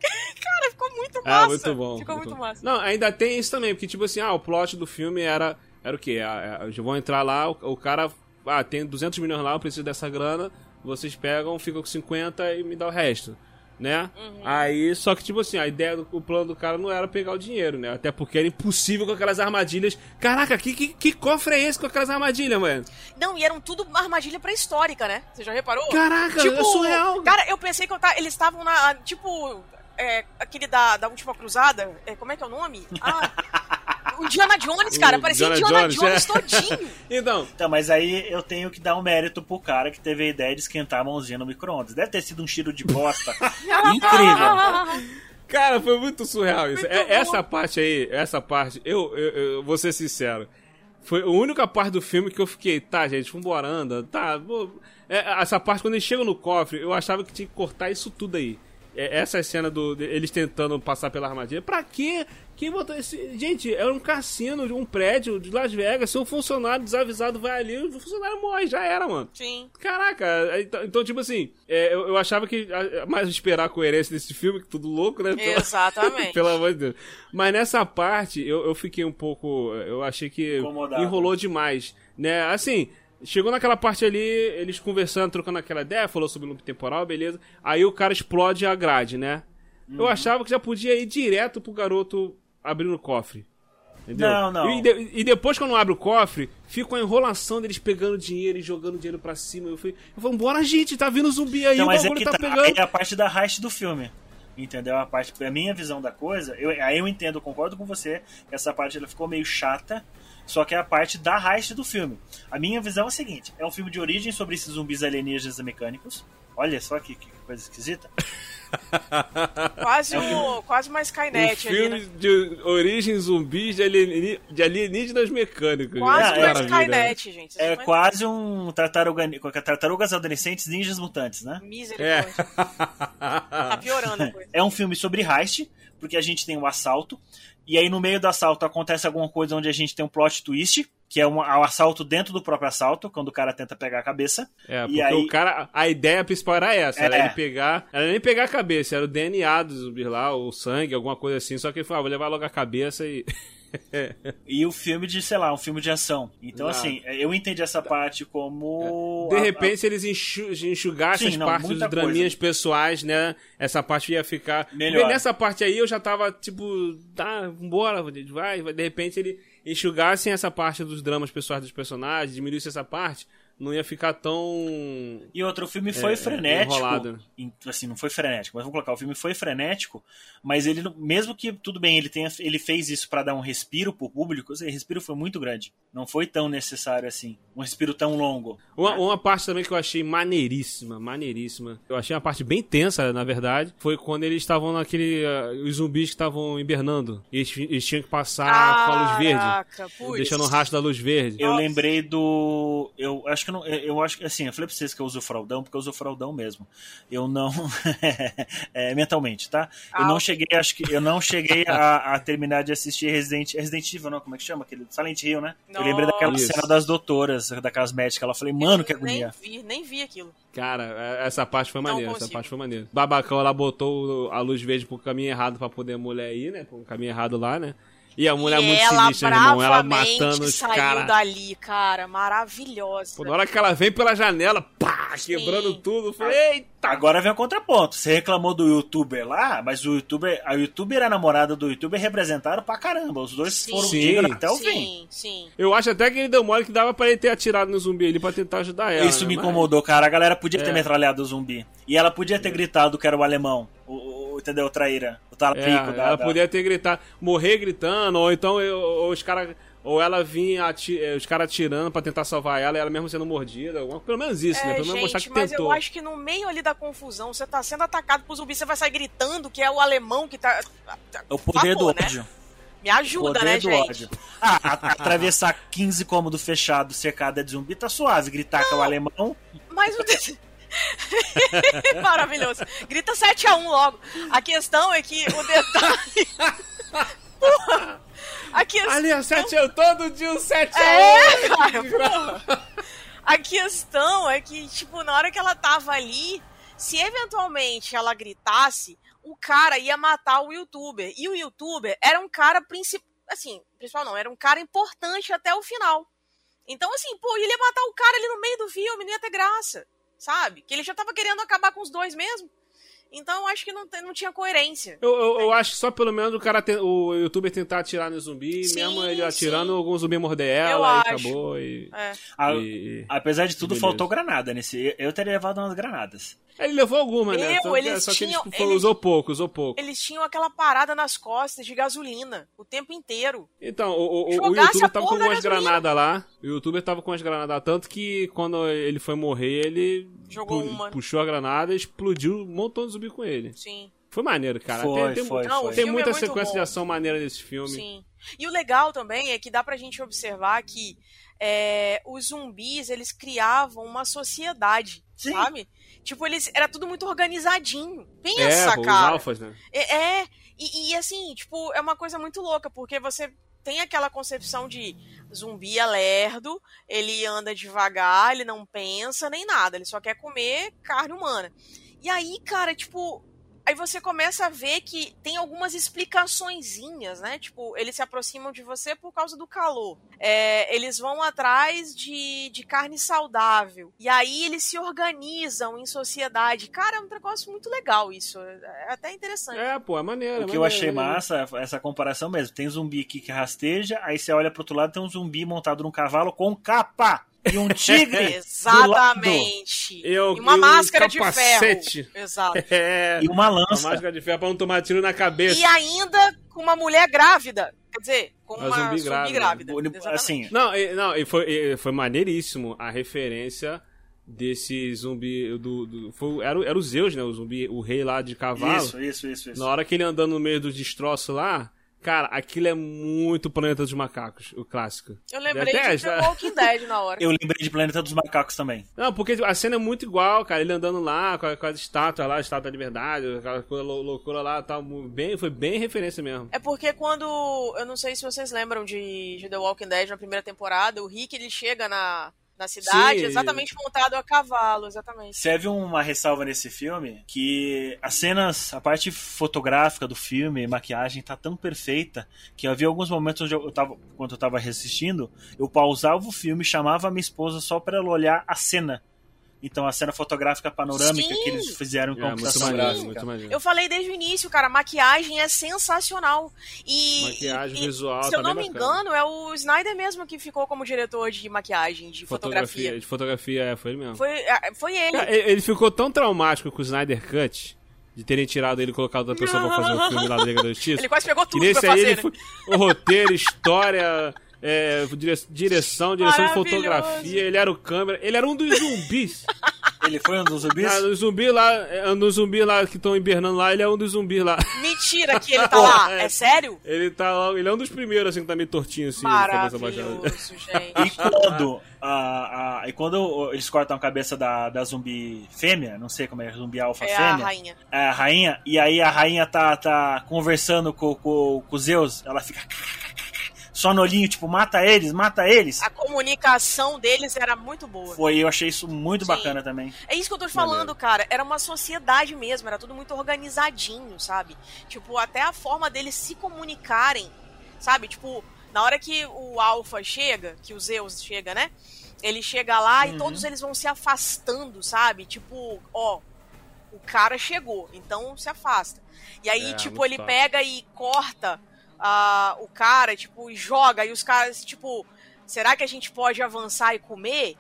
Speaker 2: Cara, ficou muito massa.
Speaker 1: Ah, muito bom.
Speaker 2: Ficou muito,
Speaker 1: bom.
Speaker 2: massa.
Speaker 1: Não, ainda tem isso também, porque, tipo assim, ah, o plot do filme era. Era o quê? Ah, ah, vão entrar lá, o, o cara. Ah, tem 200 milhões lá, eu preciso dessa grana. Vocês pegam, ficam com 50 e me dá o resto. Né?
Speaker 2: Uhum.
Speaker 1: Aí, só que, tipo assim, a ideia, do, o plano do cara não era pegar o dinheiro, né? Até porque era impossível com aquelas armadilhas. Caraca, que, que, que cofre é esse com aquelas armadilhas, mano?
Speaker 2: Não, e eram tudo armadilha pré-histórica, né? Você já reparou?
Speaker 1: Caraca, é surreal.
Speaker 2: Cara, eu pensei que eu eles estavam na. Tipo. É, aquele da, da última cruzada. É, como é que é o nome? Ah, o Indiana Jones, cara.
Speaker 1: O
Speaker 2: Parecia
Speaker 1: Indiana Jones,
Speaker 2: Jones,
Speaker 1: é.
Speaker 2: todinho.
Speaker 1: Então,
Speaker 3: Então, mas aí eu tenho que dar um mérito pro cara que teve a ideia de esquentar a mãozinha no micro-ondas. Deve ter sido um cheiro de bosta incrível.
Speaker 1: Cara, foi muito surreal isso.
Speaker 2: Muito
Speaker 1: É- essa parte aí, essa parte, eu, eu, eu vou ser sincero. Foi a única parte do filme que eu fiquei, tá, gente, vambora, anda, tá. vou- É, essa parte, quando eles chegam no cofre, eu achava que tinha que cortar isso tudo aí. É, essa cena do de- eles tentando passar pela armadilha. Pra quê? Quem botou esse. Gente, é um cassino, um prédio de Las Vegas. Se um funcionário desavisado vai ali, o funcionário morre, já era, mano.
Speaker 2: Sim.
Speaker 1: Caraca, então, então, tipo assim, é, eu, eu achava que ah, mais esperar a coerência desse filme, que tudo louco, né?
Speaker 2: Exatamente.
Speaker 1: Pelo amor de Deus. Mas nessa parte, eu, eu fiquei um pouco. Eu achei que
Speaker 3: Incomodado.
Speaker 1: enrolou demais. Né? Assim, chegou naquela parte ali, eles conversando, trocando aquela ideia, falou sobre o loop temporal, beleza. Aí o cara explode a grade, né?
Speaker 3: Uhum.
Speaker 1: Eu achava que já podia ir direto pro garoto abrindo o cofre. Entendeu?
Speaker 3: Não, não.
Speaker 1: E, de- e depois, quando abre o cofre, fica a enrolação deles pegando dinheiro e jogando dinheiro pra cima. Eu falei, eu falei bora, gente, tá vindo zumbi aí,
Speaker 3: Então,
Speaker 1: o
Speaker 3: mas é
Speaker 1: bagulho
Speaker 3: que
Speaker 1: tá,
Speaker 3: tá,
Speaker 1: pegando.
Speaker 3: é a parte da heist do filme. Entendeu? A parte, a minha visão da coisa, eu, aí eu entendo, concordo com você, essa parte ela ficou meio chata, só que é a parte da heist do filme. A minha visão é a seguinte: é um filme de origem sobre esses zumbis alienígenas mecânicos. Olha só que, que coisa esquisita.
Speaker 2: Quase, o, quase uma
Speaker 1: Um
Speaker 2: Skynet ali,
Speaker 1: filme
Speaker 2: né?
Speaker 1: de origem zumbis de, alieni- de alienígenas mecânicos.
Speaker 2: Quase
Speaker 3: É,
Speaker 2: uma
Speaker 3: é,
Speaker 2: Skynet, gente.
Speaker 3: É quase um tartaruga, tartarugas adolescentes ninjas mutantes, né?
Speaker 1: É.
Speaker 2: Misericórdia. Tá piorando a coisa.
Speaker 3: É um filme sobre heist, porque a gente tem um assalto, e aí no meio do assalto acontece alguma coisa onde a gente tem um plot twist, que é um, um assalto dentro do próprio assalto, quando o cara tenta pegar a cabeça.
Speaker 1: É,
Speaker 3: E
Speaker 1: porque
Speaker 3: aí-
Speaker 1: o cara. A ideia principal era essa, era
Speaker 3: É.
Speaker 1: ele pegar. Era nem pegar a cabeça, era o DNA dos zumbis lá, o sangue, alguma coisa assim. Só que ele falou, ah, vou levar logo a cabeça e.
Speaker 3: E o filme de, sei lá, um filme de ação. Então, assim, eu entendi essa parte como.
Speaker 1: De
Speaker 3: a-
Speaker 1: repente, se eles enxu- enxugassem
Speaker 3: Sim,
Speaker 1: as
Speaker 3: não,
Speaker 1: partes dos draminhas pessoais, né? Essa parte ia ficar.
Speaker 3: Melhor.
Speaker 1: Porque nessa parte aí eu já tava, tipo, tá, vambora, vai. De repente ele enxugassem essa parte dos dramas pessoais dos personagens, diminuísse essa parte. Não ia ficar tão.
Speaker 3: E outro, o filme foi
Speaker 1: É,
Speaker 3: frenético.
Speaker 1: enrolado.
Speaker 3: Assim, não foi frenético, mas vamos colocar, o filme foi frenético, mas ele, mesmo que, tudo bem, ele, tenha, ele fez isso pra dar um respiro pro público, esse respiro foi muito grande. Não foi tão necessário assim. Um respiro tão longo.
Speaker 1: Uma, uma parte também que eu achei maneiríssima, maneiríssima. Eu achei uma parte bem tensa, na verdade. Foi quando eles estavam naquele. ah, os zumbis que estavam hibernando. E eles, eles tinham que passar com a luz verde. Deixando o rastro da luz verde.
Speaker 3: Eu
Speaker 2: Nossa.
Speaker 3: lembrei do. Eu acho que eu não. Eu eu acho que assim, eu falei pra vocês que eu uso fraldão, porque eu uso fraldão mesmo. Eu não. é, mentalmente, tá? Eu
Speaker 2: Ah,
Speaker 3: não
Speaker 2: ok.
Speaker 3: cheguei, acho que. Eu não cheguei a, a terminar de assistir Resident, Resident Evil, não, como é que chama? Aquele Silent Hill, né? Eu lembrei daquela
Speaker 1: Isso.
Speaker 3: cena das doutoras, daquelas médicas. Ela falei, mano, que
Speaker 2: nem
Speaker 3: agonia.
Speaker 2: vi, nem vi aquilo.
Speaker 1: Cara, é- essa parte foi maneira, essa parte foi maneira. Babacão, ela botou a luz verde pro caminho errado pra poder a mulher ir, né? Pro caminho errado lá, né? E a mulher
Speaker 2: e
Speaker 1: muito
Speaker 2: ela
Speaker 1: sinistra, irmão. Ela matando os
Speaker 2: saiu
Speaker 1: caras.
Speaker 2: dali, cara. Maravilhosa.
Speaker 1: Pô, na hora que ela vem pela janela, pá,
Speaker 2: Sim.
Speaker 1: quebrando tudo. Falei, eita!
Speaker 3: Agora vem o contraponto. Você reclamou do youtuber lá, mas o youtuber, a youtuber e a namorada do youtuber representaram pra caramba. Os dois
Speaker 2: Sim.
Speaker 3: foram
Speaker 1: Sim.
Speaker 3: dignos até o fim.
Speaker 2: Sim, sim.
Speaker 1: Eu acho até que ele deu mole que dava pra ele ter atirado no zumbi ali pra tentar ajudar ela.
Speaker 3: Isso
Speaker 1: né?
Speaker 3: me
Speaker 1: Mas-
Speaker 3: incomodou, cara. A galera podia ter
Speaker 1: É.
Speaker 3: metralhado o zumbi. E ela podia ter gritado que era o alemão. O- entendeu? O traíra. O
Speaker 1: É,
Speaker 3: talapico da,
Speaker 1: ela
Speaker 3: da-
Speaker 1: podia ter gritado, morrer gritando, ou então eu- ou os caras. Ou ela vinha, ati- eh, os caras atirando pra tentar salvar ela, e ela mesmo sendo mordida. alguma- Pelo menos isso, né?
Speaker 2: É,
Speaker 1: Pelo menos mostrar
Speaker 2: gente,
Speaker 1: que
Speaker 2: mas
Speaker 1: tentou.
Speaker 2: eu acho que no meio ali da confusão, você tá sendo atacado por zumbi, você vai sair gritando que é o alemão que tá.
Speaker 3: É o poder
Speaker 2: Favor,
Speaker 3: do
Speaker 2: né?
Speaker 3: ódio.
Speaker 2: Me ajuda,
Speaker 3: poder
Speaker 2: né,
Speaker 3: do
Speaker 2: gente?
Speaker 3: ódio. Ah, atravessar 15 cômodos fechados cercada de zumbi tá suave. Gritar que é o alemão.
Speaker 2: Mas o. Maravilhoso. Grita 7x1 logo. A questão é que o detalhe. Porra! A questão.
Speaker 1: Ali, a 7 eu todo dia um 7
Speaker 2: É, cara, porra. A questão é que, tipo, na hora que ela tava ali, se eventualmente ela gritasse, o cara ia matar o youtuber. E o youtuber era um cara principal. Assim, principal não, era um cara importante até o final. Então, assim, pô, ele ia matar o cara ali no meio do filme, não ia ter graça. Sabe? Que ele já tava querendo acabar com os dois mesmo. Então eu acho que não, não tinha coerência.
Speaker 1: Eu, eu, eu acho que só pelo menos o cara ten- o youtuber tentar atirar no zumbi,
Speaker 2: Sim,
Speaker 1: mesmo ele
Speaker 2: sim.
Speaker 1: atirando, algum zumbi morder
Speaker 2: Eu
Speaker 1: ela e
Speaker 2: acho.
Speaker 1: acabou. E,
Speaker 2: É.
Speaker 3: A-
Speaker 1: e-
Speaker 3: apesar de tudo,
Speaker 1: Beleza.
Speaker 3: faltou granada nesse. Eu teria levado umas granadas.
Speaker 1: Ele levou alguma, né? Só,
Speaker 2: eles
Speaker 1: só que ele
Speaker 2: tinham-
Speaker 1: tipo, foi-
Speaker 2: eles-
Speaker 1: usou pouco, usou pouco.
Speaker 2: Eles tinham aquela parada nas costas de gasolina o tempo inteiro.
Speaker 1: Então, o, o, o youtuber
Speaker 2: a
Speaker 1: tava com umas granadas lá. O youtuber tava com as granadas. Tanto que quando ele foi morrer, ele
Speaker 2: Jogou
Speaker 1: pu-
Speaker 2: uma.
Speaker 1: puxou a granada e explodiu um montão de zumbi com ele.
Speaker 2: Sim,
Speaker 1: Foi maneiro, cara.
Speaker 3: Foi,
Speaker 1: tem, tem,
Speaker 3: foi,
Speaker 2: Não, o
Speaker 3: foi.
Speaker 1: tem
Speaker 2: filme
Speaker 1: muita
Speaker 2: é
Speaker 1: sequência
Speaker 2: bom.
Speaker 1: de ação maneira nesse filme.
Speaker 2: sim. E o legal também é que dá pra gente observar que é, os zumbis, eles criavam uma sociedade,
Speaker 3: Sim.
Speaker 2: sabe? Tipo, eles era tudo muito organizadinho.
Speaker 1: É,
Speaker 2: Pensa,
Speaker 1: os
Speaker 2: cara.
Speaker 1: alfas, né?
Speaker 2: É, é, e, e assim, tipo, é uma coisa muito louca, porque você tem aquela concepção de zumbi é lerdo, ele anda devagar, ele não pensa nem nada, ele só quer comer carne humana. E aí, cara, tipo, aí você começa a ver que tem algumas explicaçõezinhas, né? Tipo, eles se aproximam de você por causa do calor. É, eles vão atrás de, de carne saudável. E aí eles se organizam em sociedade. Cara, é um negócio muito legal isso. É até interessante.
Speaker 1: É, pô, é maneiro.
Speaker 3: O
Speaker 1: é
Speaker 3: que eu
Speaker 1: maneiro,
Speaker 3: achei
Speaker 1: é
Speaker 3: massa é essa comparação mesmo. Tem zumbi aqui que rasteja, aí você olha pro outro lado, tem um zumbi montado num cavalo com capa e um tigre
Speaker 2: Exatamente.
Speaker 1: Eu-
Speaker 2: e uma máscara
Speaker 1: capacete.
Speaker 2: de ferro. Exato.
Speaker 1: É,
Speaker 3: e uma
Speaker 1: uma
Speaker 3: lança.
Speaker 1: máscara de ferro pra não tomar tiro na cabeça.
Speaker 2: E ainda com uma mulher grávida. Quer dizer, com
Speaker 1: Uma
Speaker 2: uma,
Speaker 1: zumbi
Speaker 2: zumbi,
Speaker 1: grávida.
Speaker 2: grávida.
Speaker 3: Assim,
Speaker 1: Não, e, não, e foi, e foi maneiríssimo a referência desse zumbi do, do- foi, era, o- era o Zeus, né, o zumbi, o rei lá de cavalo.
Speaker 3: isso, isso, isso, isso.
Speaker 1: Na hora que ele andando no meio dos destroços lá, cara, aquilo é muito Planeta dos Macacos, o clássico.
Speaker 2: Eu lembrei
Speaker 1: Até
Speaker 2: de The Walking Dead na hora.
Speaker 3: Eu lembrei de Planeta dos Macacos também.
Speaker 1: Não, porque a cena é muito igual, cara. Ele andando lá com, a- com as estátuas lá, a estátua da liberdade, aquela coisa lou- loucura lá, tal, bem, foi bem referência mesmo.
Speaker 2: É porque quando. Eu não sei se vocês lembram de, de The Walking Dead na primeira temporada, o Rick ele chega na, na cidade
Speaker 1: Sim.
Speaker 2: exatamente montado a cavalo, exatamente.
Speaker 3: Serve uma ressalva nesse filme que as cenas, a parte fotográfica do filme, maquiagem tá tão perfeita que havia alguns momentos onde eu, tava, quando eu tava reassistindo, eu pausava o filme, chamava a minha esposa só pra ela olhar a cena. Então a cena fotográfica panorâmica
Speaker 2: Sim.
Speaker 3: que eles fizeram com
Speaker 1: É, muito
Speaker 3: computação
Speaker 1: maneiro,
Speaker 3: gráfica.
Speaker 1: muito maneiro.
Speaker 2: Eu falei desde o início, cara, a maquiagem é sensacional. E.
Speaker 1: Maquiagem,
Speaker 2: e-
Speaker 1: visual,
Speaker 2: Se
Speaker 1: tá
Speaker 2: eu não me
Speaker 1: bacana.
Speaker 2: engano, é o Snyder mesmo que ficou como diretor de maquiagem, de fotografia.
Speaker 1: De fotografia, é, foi ele mesmo.
Speaker 2: Foi, é, foi ele.
Speaker 1: Cara, Ele ficou tão traumático com o Snyder Cut, de terem tirado ele e colocado outra pessoa pra fazer o filme lá da Liga da Justiça.
Speaker 2: Ele quase pegou
Speaker 1: que
Speaker 2: tudo
Speaker 1: nesse
Speaker 2: pra
Speaker 1: aí
Speaker 2: fazer.
Speaker 1: ele
Speaker 2: né?
Speaker 1: foi o roteiro, história, é, dire- direção, direção de fotografia, ele era o câmera, ele era um dos zumbis.
Speaker 3: Ele foi um dos zumbis?
Speaker 1: Ah, no zumbi lá, é, no zumbi lá que estão hibernando lá, ele é um dos zumbis lá.
Speaker 2: Mentira que ele tá lá.
Speaker 1: É.
Speaker 2: É sério?
Speaker 1: Ele tá lá, ele é um dos primeiros, assim, que tá meio tortinho, assim, a.
Speaker 2: Maravilhoso, gente.
Speaker 3: E quando, a, a- e quando eles cortam a cabeça da, da zumbi fêmea, não sei como é, zumbi alfa
Speaker 2: É a
Speaker 3: fêmea,
Speaker 2: rainha.
Speaker 3: é a rainha, e aí a rainha tá, tá conversando com, com, com os Zeus, ela fica só no olhinho, tipo, mata eles, mata eles.
Speaker 2: A comunicação deles era muito boa.
Speaker 3: Foi, eu achei isso muito
Speaker 2: Sim.
Speaker 3: bacana também.
Speaker 2: É isso que eu tô te falando, cara. Era uma sociedade mesmo, era tudo muito organizadinho, sabe? Tipo, até a forma deles se comunicarem, sabe? Tipo, na hora que o Alpha chega, que o Zeus chega, né? Ele chega lá e
Speaker 3: Uhum.
Speaker 2: todos eles vão se afastando, sabe? Tipo, ó, o cara chegou, então se afasta. E aí,
Speaker 1: É,
Speaker 2: tipo, ele pega e corta ah, o cara, tipo, e joga, e os caras, tipo, será que a gente pode avançar e comer?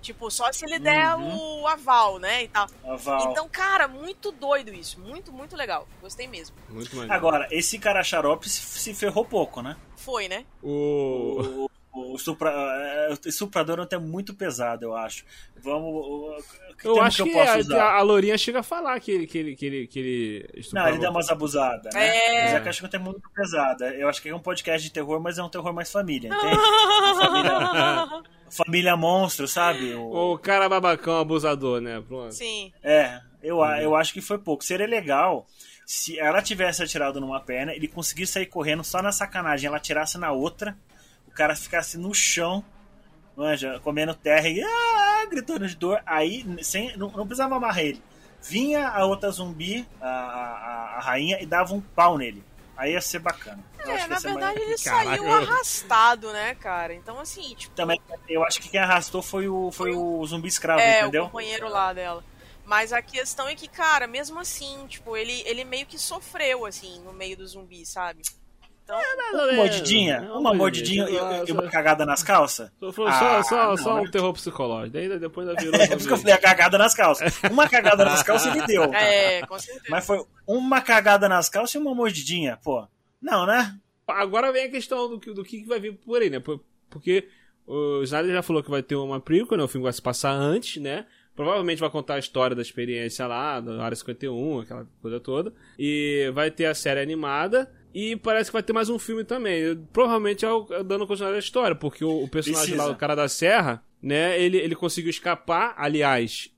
Speaker 2: Tipo, só se ele der
Speaker 3: Uhum.
Speaker 2: o aval, né? E tal.
Speaker 3: A Val.
Speaker 2: Então, cara, muito doido isso. Muito, muito legal. Gostei mesmo.
Speaker 1: Muito maneiro.
Speaker 3: Agora, esse cara xarope se, se ferrou pouco, né?
Speaker 2: Foi, né?
Speaker 1: O...
Speaker 3: O, o, estupra, é, o estuprador não é muito pesado, eu acho. Vamos. o- que
Speaker 1: Eu
Speaker 3: termo
Speaker 1: acho que,
Speaker 3: eu posso
Speaker 1: a,
Speaker 3: usar?
Speaker 1: a Lourinha chega a falar que ele, que ele, que ele, que ele
Speaker 3: Não, ele dá umas abusadas, né?
Speaker 2: É.
Speaker 3: Mas é que eu acho que não tem muito pesada. Eu acho que é um podcast de terror, mas é um terror mais família, entende? família, família monstro, sabe? O-
Speaker 1: O cara babacão, abusador, né? Pronto.
Speaker 2: Sim.
Speaker 3: É, eu, eu acho que foi pouco. Seria legal se ela tivesse atirado numa perna, ele conseguisse sair correndo só na sacanagem, ela atirasse na outra, cara ficasse no chão, manja, comendo terra e ah, gritando de dor. Aí, sem, não, não precisava amarrar ele. Vinha a outra zumbi, a, a, a rainha, e dava um pau nele. Aí ia ser bacana.
Speaker 2: É,
Speaker 3: acho que
Speaker 2: na
Speaker 3: ser mais-
Speaker 2: verdade ele
Speaker 1: Caraca.
Speaker 2: saiu arrastado, né, cara? Então, assim, tipo,
Speaker 3: Também, eu acho que quem arrastou foi o, foi o zumbi escravo,
Speaker 2: é,
Speaker 3: entendeu?
Speaker 2: o companheiro lá dela. Mas a questão é que, cara, mesmo assim, tipo, ele, ele meio que sofreu, assim, no meio do zumbi, sabe? Então,
Speaker 3: Uma mordidinha,
Speaker 1: É,
Speaker 3: uma mordidinha e, e uma cagada nas calças.
Speaker 1: Só, só,
Speaker 3: Ah,
Speaker 1: só,
Speaker 3: não,
Speaker 1: só
Speaker 3: né?
Speaker 1: um terror psicológico. Daí depois ainda virou.
Speaker 3: É por isso que eu falei a cagada nas calças. Uma cagada nas calças ele deu.
Speaker 2: é, com certeza.
Speaker 3: Mas foi uma cagada nas calças e uma mordidinha, pô. Não, né?
Speaker 1: Agora vem a questão do, que- do que vai vir por aí, né? Por- Porque o Snyder já falou que vai ter uma prequel, né? O filme vai se passar antes, né? Provavelmente vai contar a história da experiência lá, da Área 51, aquela coisa toda. E vai ter a série animada. E parece que vai ter mais um filme também. Provavelmente é o, é dando continuidade à história, porque o, o personagem
Speaker 3: Precisa.
Speaker 1: lá, o cara da Serra, né? Ele, ele conseguiu escapar. Aliás,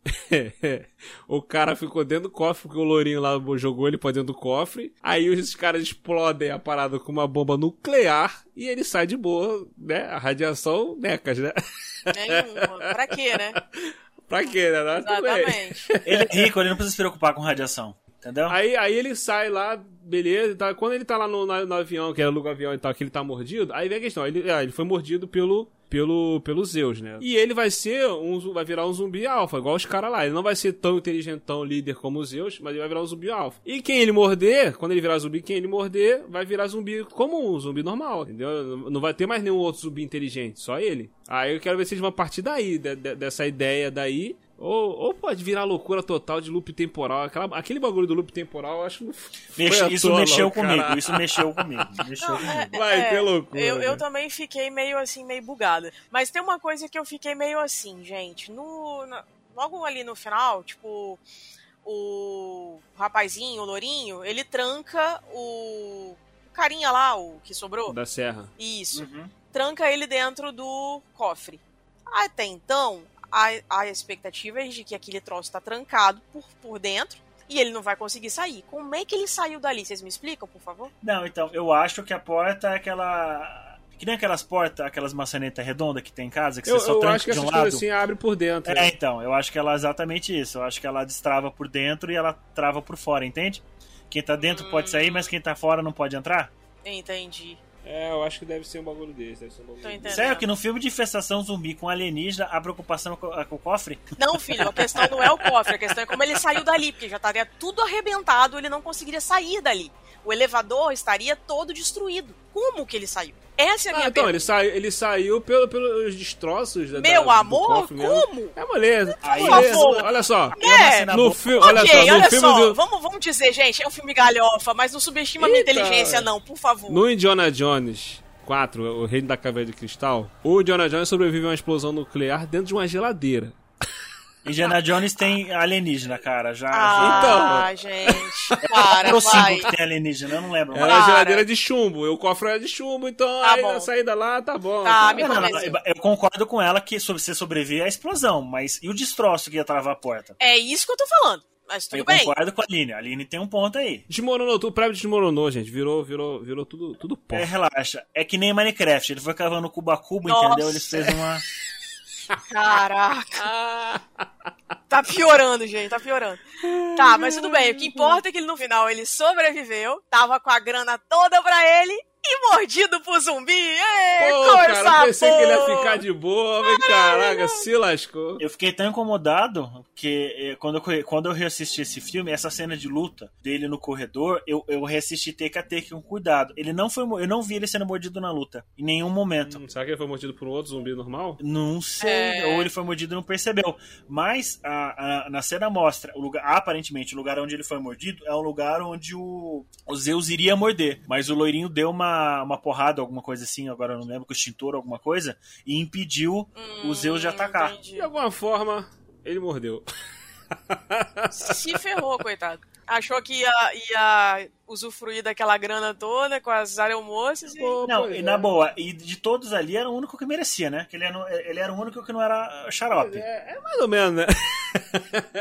Speaker 1: o cara ficou dentro do cofre, porque o Lourinho lá jogou ele pra dentro do cofre. Aí os caras explodem a parada com uma bomba nuclear e ele sai de boa, né? A radiação, necas, né?
Speaker 2: Nenhuma. Pra quê, né?
Speaker 1: pra quê, né?
Speaker 2: Exatamente.
Speaker 3: Ele é rico, ele não precisa se preocupar com radiação. Entendeu?
Speaker 1: Aí, aí ele sai lá, beleza, tal. quando ele tá lá no, na- no avião, que aluga o avião e tal, que ele tá mordido, aí vem a questão, ele, ah, ele foi mordido pelo, pelo, pelo Zeus, né? E ele vai ser um, vai virar um zumbi alfa, igual os caras lá. Ele não vai ser tão inteligentão líder como o Zeus, mas ele vai virar um zumbi alfa. E quem ele morder, quando ele virar zumbi, quem ele morder, vai virar zumbi como um zumbi normal, entendeu? Não- Não vai ter mais nenhum outro zumbi inteligente, só ele. Aí eu quero ver se eles vão partir daí, de- de- dessa ideia daí. Ou, ou pode virar loucura total de loop temporal. Aquela, aquele bagulho do loop temporal, eu acho que não foi
Speaker 3: Mexe- isso
Speaker 1: toa,
Speaker 3: mexeu comigo, isso mexeu comigo. Mexeu
Speaker 2: Não,
Speaker 3: comigo.
Speaker 2: é-
Speaker 1: Vai ter loucura,
Speaker 2: Eu, eu também fiquei meio assim, meio bugada. Mas tem uma coisa que eu fiquei meio assim, gente. No, na- logo ali no final, tipo, o rapazinho, o lourinho, ele tranca o, o carinha lá, o que sobrou.
Speaker 1: Da Serra.
Speaker 2: Isso.
Speaker 3: Uhum.
Speaker 2: Tranca ele dentro do cofre. Até então, a, a expectativa é de que aquele troço tá trancado por, por dentro e ele não vai conseguir sair. Como é que ele saiu dali? Vocês me explicam, por favor?
Speaker 3: Não, então, eu acho que a porta é aquela. Que nem aquelas portas, aquelas maçanetas redondas que tem em casa, que
Speaker 1: Eu,
Speaker 3: você só
Speaker 1: eu
Speaker 3: tranca
Speaker 1: acho que
Speaker 3: de um
Speaker 1: essas
Speaker 3: lado.
Speaker 1: assim abrem por dentro.
Speaker 3: É, então, eu acho que ela é exatamente isso. Eu acho que ela destrava por dentro e ela trava por fora, entende? Quem tá dentro pode sair, mas quem tá fora não pode entrar?
Speaker 2: Entendi.
Speaker 1: É, eu acho que deve ser um bagulho desse. Deve ser um bagulho desse.
Speaker 3: Sério que no filme de infestação zumbi com alienígena, a preocupação é com, é com o cofre?
Speaker 2: Não, filho, a questão não é o cofre, a questão é como ele saiu dali, porque já estaria tudo arrebentado, ele não conseguiria sair dali. O elevador estaria todo destruído. Como que ele saiu? Essa é a
Speaker 1: Ah,
Speaker 2: minha
Speaker 1: então,
Speaker 2: pergunta.
Speaker 1: ele, sai, ele saiu pelo, pelos destroços da,
Speaker 2: Meu
Speaker 1: da-
Speaker 2: amor, como?
Speaker 1: É moleza.
Speaker 3: Aí,
Speaker 1: moleza.
Speaker 2: favor.
Speaker 1: Olha só.
Speaker 2: É,
Speaker 1: No filme, olha
Speaker 2: ok,
Speaker 1: só, no
Speaker 2: olha
Speaker 1: filme
Speaker 2: só,
Speaker 1: do,
Speaker 2: vamos, vamos dizer, gente, é um filme galhofa, mas não subestima a minha
Speaker 1: Eita.
Speaker 2: inteligência, não, por favor.
Speaker 1: no Indiana Jones 4, o Reino da Caveira de Cristal, o Indiana Jones sobrevive a uma explosão nuclear dentro de uma geladeira.
Speaker 3: Indiana Jones tem alienígena, cara. Já.
Speaker 2: Ah,
Speaker 1: Então.
Speaker 2: gente, para,
Speaker 3: já... o
Speaker 2: vai.
Speaker 3: 5 que tem alienígena, eu não lembro.
Speaker 1: Era uma
Speaker 2: Cara.
Speaker 1: geladeira de chumbo, e o cofre era de chumbo, então
Speaker 2: Tá
Speaker 1: aí
Speaker 2: bom.
Speaker 1: a saída lá tá bom.
Speaker 2: Tá,
Speaker 1: Tá,
Speaker 2: me
Speaker 3: Não, não, não, eu concordo com ela que você sobrevive à explosão, mas e o destroço que ia travar a porta?
Speaker 2: É isso que eu tô falando, mas tudo
Speaker 3: eu
Speaker 2: bem.
Speaker 3: concordo com a Aline. A Aline tem um ponto aí.
Speaker 1: Desmoronou, tudo, o prédio desmoronou, gente. Virou, virou, virou tudo, tudo pó.
Speaker 3: É, relaxa. É que nem Minecraft. Ele foi cavando cubo a cubo,
Speaker 2: Nossa.
Speaker 3: entendeu? Ele fez uma.
Speaker 2: Caraca. Tá piorando, gente, tá piorando. Tá, mas tudo bem. O que importa é que ele, no final ele sobreviveu, tava com a grana toda pra ele e mordido pro zumbi. Ê,
Speaker 1: Pô, cara, eu pensei que ele ia ficar de boa, mas caraca, se lascou.
Speaker 3: Eu fiquei tão incomodado que eh, quando eu, quando eu reassisti esse filme, essa cena de luta dele no corredor, eu, eu reassisti take a take com cuidado. Ele não foi. Eu não vi ele sendo mordido na luta. Em nenhum momento.
Speaker 1: Será que ele foi mordido por um outro zumbi normal?
Speaker 3: Não sei,
Speaker 2: É.
Speaker 3: ou ele foi mordido e não percebeu. Mas a, a- na cena mostra, o lugar, aparentemente, o lugar onde ele foi mordido é um lugar onde o, o Zeus iria morder. Mas o loirinho deu uma, uma porrada, alguma coisa assim, agora eu não lembro, com o extintor, alguma coisa, e impediu o Zeus de
Speaker 2: Hum,
Speaker 3: atacar.
Speaker 2: entendi.
Speaker 1: De alguma forma, ele mordeu.
Speaker 2: Se ferrou, coitado. Achou que ia, ia usufruir daquela grana toda com as aeromoças e...
Speaker 3: Não, e
Speaker 1: é.
Speaker 3: na boa, e de todos ali era o único que merecia, né? Que ele era, ele era o único que não era xarope.
Speaker 1: É, é mais ou menos, né?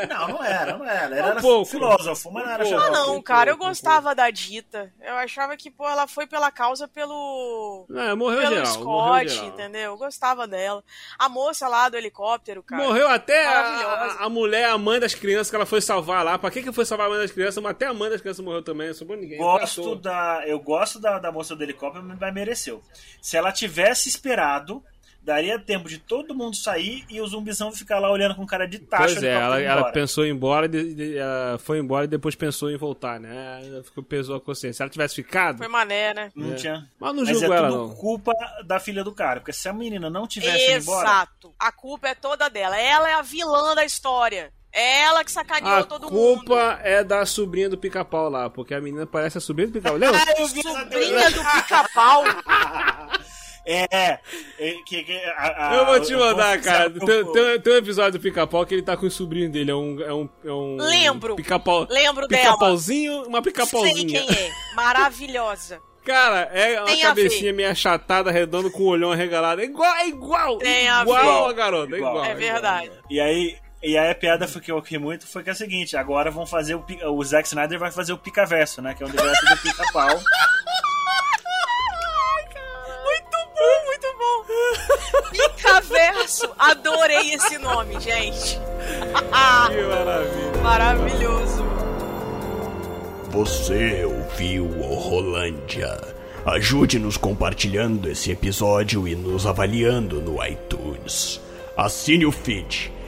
Speaker 3: Não, não era, não era. Ele
Speaker 1: Um
Speaker 3: era
Speaker 1: pouco.
Speaker 3: filósofo, mas não era
Speaker 1: Um pouco.
Speaker 2: Ah,
Speaker 3: xarope.
Speaker 2: não, cara, eu gostava da Dita. Eu achava que, pô, ela foi pela causa pelo.
Speaker 1: Não, morreu
Speaker 2: Pelo
Speaker 1: geral. morreu
Speaker 2: Scott,
Speaker 1: geral.
Speaker 2: entendeu? Eu gostava dela. A moça lá do helicóptero, cara.
Speaker 1: Morreu até a, a mulher, a mãe das crianças que ela foi salvar lá. Pra que que foi salvar a mãe das crianças? Mas até a mãe das crianças morreu também. Não ninguém.
Speaker 3: Gosto da, eu gosto da, da moça do helicóptero, mas mereceu. Se ela tivesse esperado, daria tempo de todo mundo sair e o zumbizão ficar lá olhando com cara de taxa.
Speaker 1: Pois é, ela, ela pensou em ir embora, de- de- ela foi embora e depois pensou em voltar, né? Ela ficou, pesou a consciência. Se ela tivesse ficado,
Speaker 2: Foi mané, né?
Speaker 3: Não
Speaker 1: É.
Speaker 3: tinha.
Speaker 1: mas não
Speaker 3: Mas
Speaker 1: julgo
Speaker 3: é
Speaker 1: ela,
Speaker 3: tudo
Speaker 1: não.
Speaker 3: culpa da filha do cara. Porque se a menina não tivesse ido embora.
Speaker 2: Exato. A culpa é toda dela. Ela é a vilã da história. É ela que sacaneou
Speaker 1: A
Speaker 2: todo
Speaker 1: culpa é da sobrinha do pica-pau lá, porque a menina parece a sobrinha do pica-pau. Lembra?
Speaker 2: mundo. Sobrinha do pica-pau.
Speaker 3: É, é, que, que, a- a-
Speaker 1: Eu vou te mandar,
Speaker 3: o-
Speaker 1: cara. Tem, tem- tem um episódio do pica-pau que ele tá com o sobrinho dele. É um. É um, é um
Speaker 2: Lembro.
Speaker 1: Pica-pau.
Speaker 2: Lembro dela.
Speaker 1: Pica-pauzinho, uma
Speaker 2: Sei
Speaker 1: pica-pauzinha.
Speaker 2: quem é. Maravilhosa.
Speaker 1: Cara, é uma
Speaker 2: Tem a
Speaker 1: cabecinha meio achatada, redonda, com o olhão arregalado. É igual, é igual.
Speaker 2: Tem a
Speaker 1: igual
Speaker 2: ver.
Speaker 1: a garota. É
Speaker 3: Igual.
Speaker 1: igual.
Speaker 2: É
Speaker 1: igual.
Speaker 2: verdade.
Speaker 3: E aí, e aí a piada foi que eu ri muito foi que é o seguinte, agora vão fazer o o Zack Snyder vai fazer o pica-verso, né, que é o universo do pica-pau.
Speaker 2: Muito bom, muito bom. Picaverso. Adorei esse nome, gente.
Speaker 1: Que maravilha.
Speaker 2: Maravilhoso.
Speaker 6: Você ouviu o Rolândia. Ajude-nos compartilhando esse episódio e nos avaliando no iTunes. Assine o feed